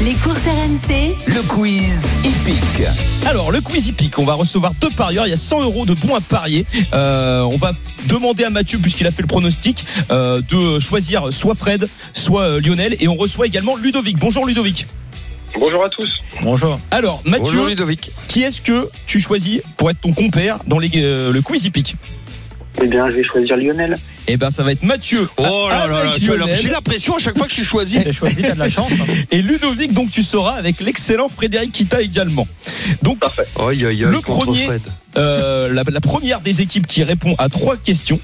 Les courses RMC, Le quiz hippique. Alors le Quizy Pick, on va recevoir deux Il y a 100 euros de bons à parier. Euh, on va demander à Mathieu, puisqu'il a fait le pronostic, euh, de choisir soit Fred, soit euh, Lionel, et on reçoit également Ludovic. Bonjour Ludovic. Bonjour à tous. Bonjour. Alors Mathieu, Bonjour Ludovic. qui est-ce que tu choisis pour être ton compère dans les, euh, le Quizy Pick Eh bien, je vais choisir Lionel. Eh ben ça va être Mathieu. Oh là là, avec là, tu as- j'ai l'impression à chaque fois que je suis choisi. Choisi, t'as de la chance. hein. [laughs] et Ludovic, donc tu seras avec l'excellent Frédéric Kita également. Donc Parfait. Aïe aïe Le aïe premier- Fred. euh, la, la première des équipes qui répond à trois questions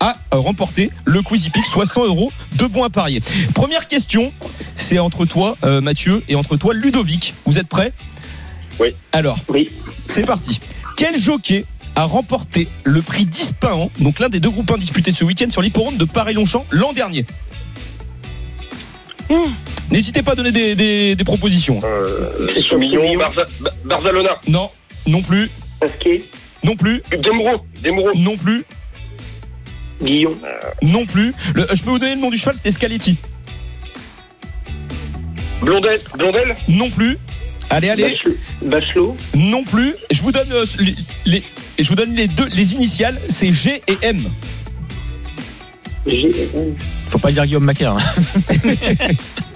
a euh, remporté le Quizy Pick, soit 100 euros de bons à parier. Première question, c'est entre toi, euh, Mathieu, et entre toi, Ludovic. Vous êtes prêts? Oui. Alors, Oui. c'est parti. Quel jockey a remporté le prix d'Ispahan, donc l'un des deux groupes 1 disputés ce week-end sur l'hipporome de Paris-Longchamp l'an dernier N'hésitez pas à donner des, des- des propositions. Euh. Barza- Barzalona, Non, non plus, Pasquet, non plus, Demuro, Demuro, non plus, Guillon, non plus. Le- je peux vous donner le nom du cheval, c'était Scaletti. Blondel, Blondel, Non plus. Allez, allez. Bachelot Non plus. Je vous donne euh, les, les- je vous donne les deux, les initiales. C'est G et M. Faut pas dire Guillaume Macaire. hein.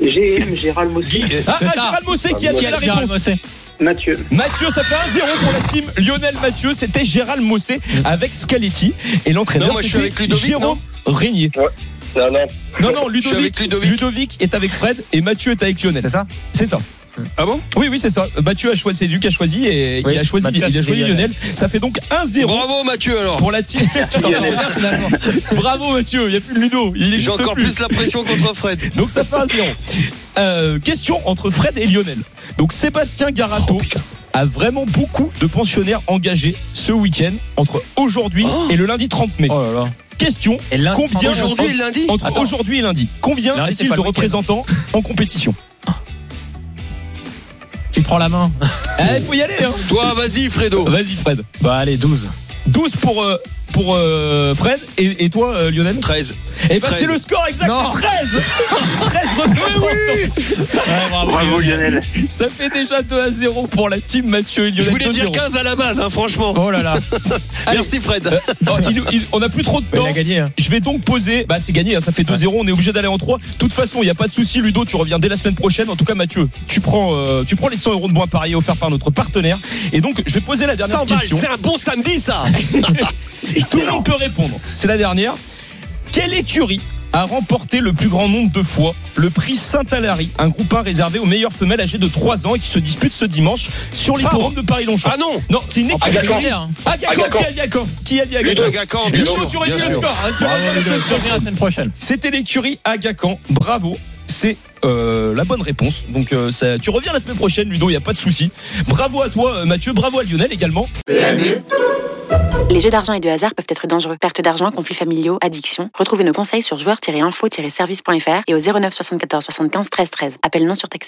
GM, Gérald Mossé. Ah, C'est ah, ça. Gérald Mossé qui a dit la Gérald réponse. Mossé Mathieu. Mathieu, ça fait 1-0 pour la team Lionel Mathieu. C'était Gérald Mossé avec Scaletti. Et l'entraîneur, Non, moi, je suis c'était avec Ludovic, Jérôme Régnier. Non, non. Non, non, Je suis Ludovic, avec Ludovic. est avec Fred et Mathieu est avec Lionel. C'est ça? C'est ça. Ah bon? Oui, oui, c'est ça. Mathieu a choisi, c'est lui qui a choisi et Oui, il a choisi, Mathieu a il a choisi choisi Lionel. Ça fait donc 1-0 Bravo Mathieu alors. pour la team. [laughs] Bravo Mathieu, il n'y a plus de Ludo. Il J'ai encore plus la pression contre Fred. [laughs] Donc ça fait un 0. Euh, question entre Fred et Lionel. Donc Sébastien Garato a vraiment beaucoup de pensionnaires engagés ce week-end entre aujourd'hui Oh. et le lundi 30 mai. Oh là là. Question Et lundi, combien Aujourd'hui et lundi entre aujourd'hui et lundi combien pas de représentants en compétition? Qui prend la main Il faut y aller hein. Toi, vas-y Fredo. Vas-y Fred. Bah allez, 12. 12 pour euh, pour euh, Fred et, et toi euh, Lionel 13. Eh ben 13. c'est le score exact, Non. c'est 13 13 représentants. Ouais, bravo. Bravo Lionel. Ça fait déjà 2 à 0 pour la team Mathieu et Lionel. Je voulais dire 2-0. 15 à la base, hein, franchement. Oh là là. [laughs] Merci Fred. Euh, oh, il il- on a plus trop de Il temps. a gagné. hein. Je vais donc poser. Bah, c'est gagné, hein, ça fait 2-0. On est obligé d'aller en 3. De toute façon, il n'y a pas de souci, Ludo. Tu reviens dès la semaine prochaine. En tout cas, Mathieu, tu prends, euh, tu prends les 100 euros de bons parier offerts par notre partenaire. Et donc, je vais poser la dernière 100 balles, question. c'est un bon samedi ça. [laughs] Tout le monde peut répondre. C'est la dernière. Quelle écurie a remporté le plus grand nombre de fois le prix Saint-Alary, un groupe 1 réservé aux meilleures femelles âgées de 3 ans et qui se dispute ce dimanche sur l'hippodrome de Paris-Longchamp? Ah non. Non, c'est une écurie. Agacan. hein. Agacan, Agacan. qui a dit Agacan? Qui a dit Agacan? Agacan, bien sûr, tu réduis bien le sûr. score. hein, Tu reviens la semaine prochaine. C'était l'écurie Agacan. Bravo. C'est euh, la bonne réponse. Donc euh, tu reviens la semaine prochaine, Ludo, il n'y a pas de souci. Bravo à toi, euh, Mathieu. Bravo à Lionel également. Les jeux d'argent et de hasard peuvent être dangereux. Perte d'argent, conflits familiaux, addiction. Retrouvez nos conseils sur joueurs-info-service.fr et au 09 74 75 13 13. Appel non surtaxé.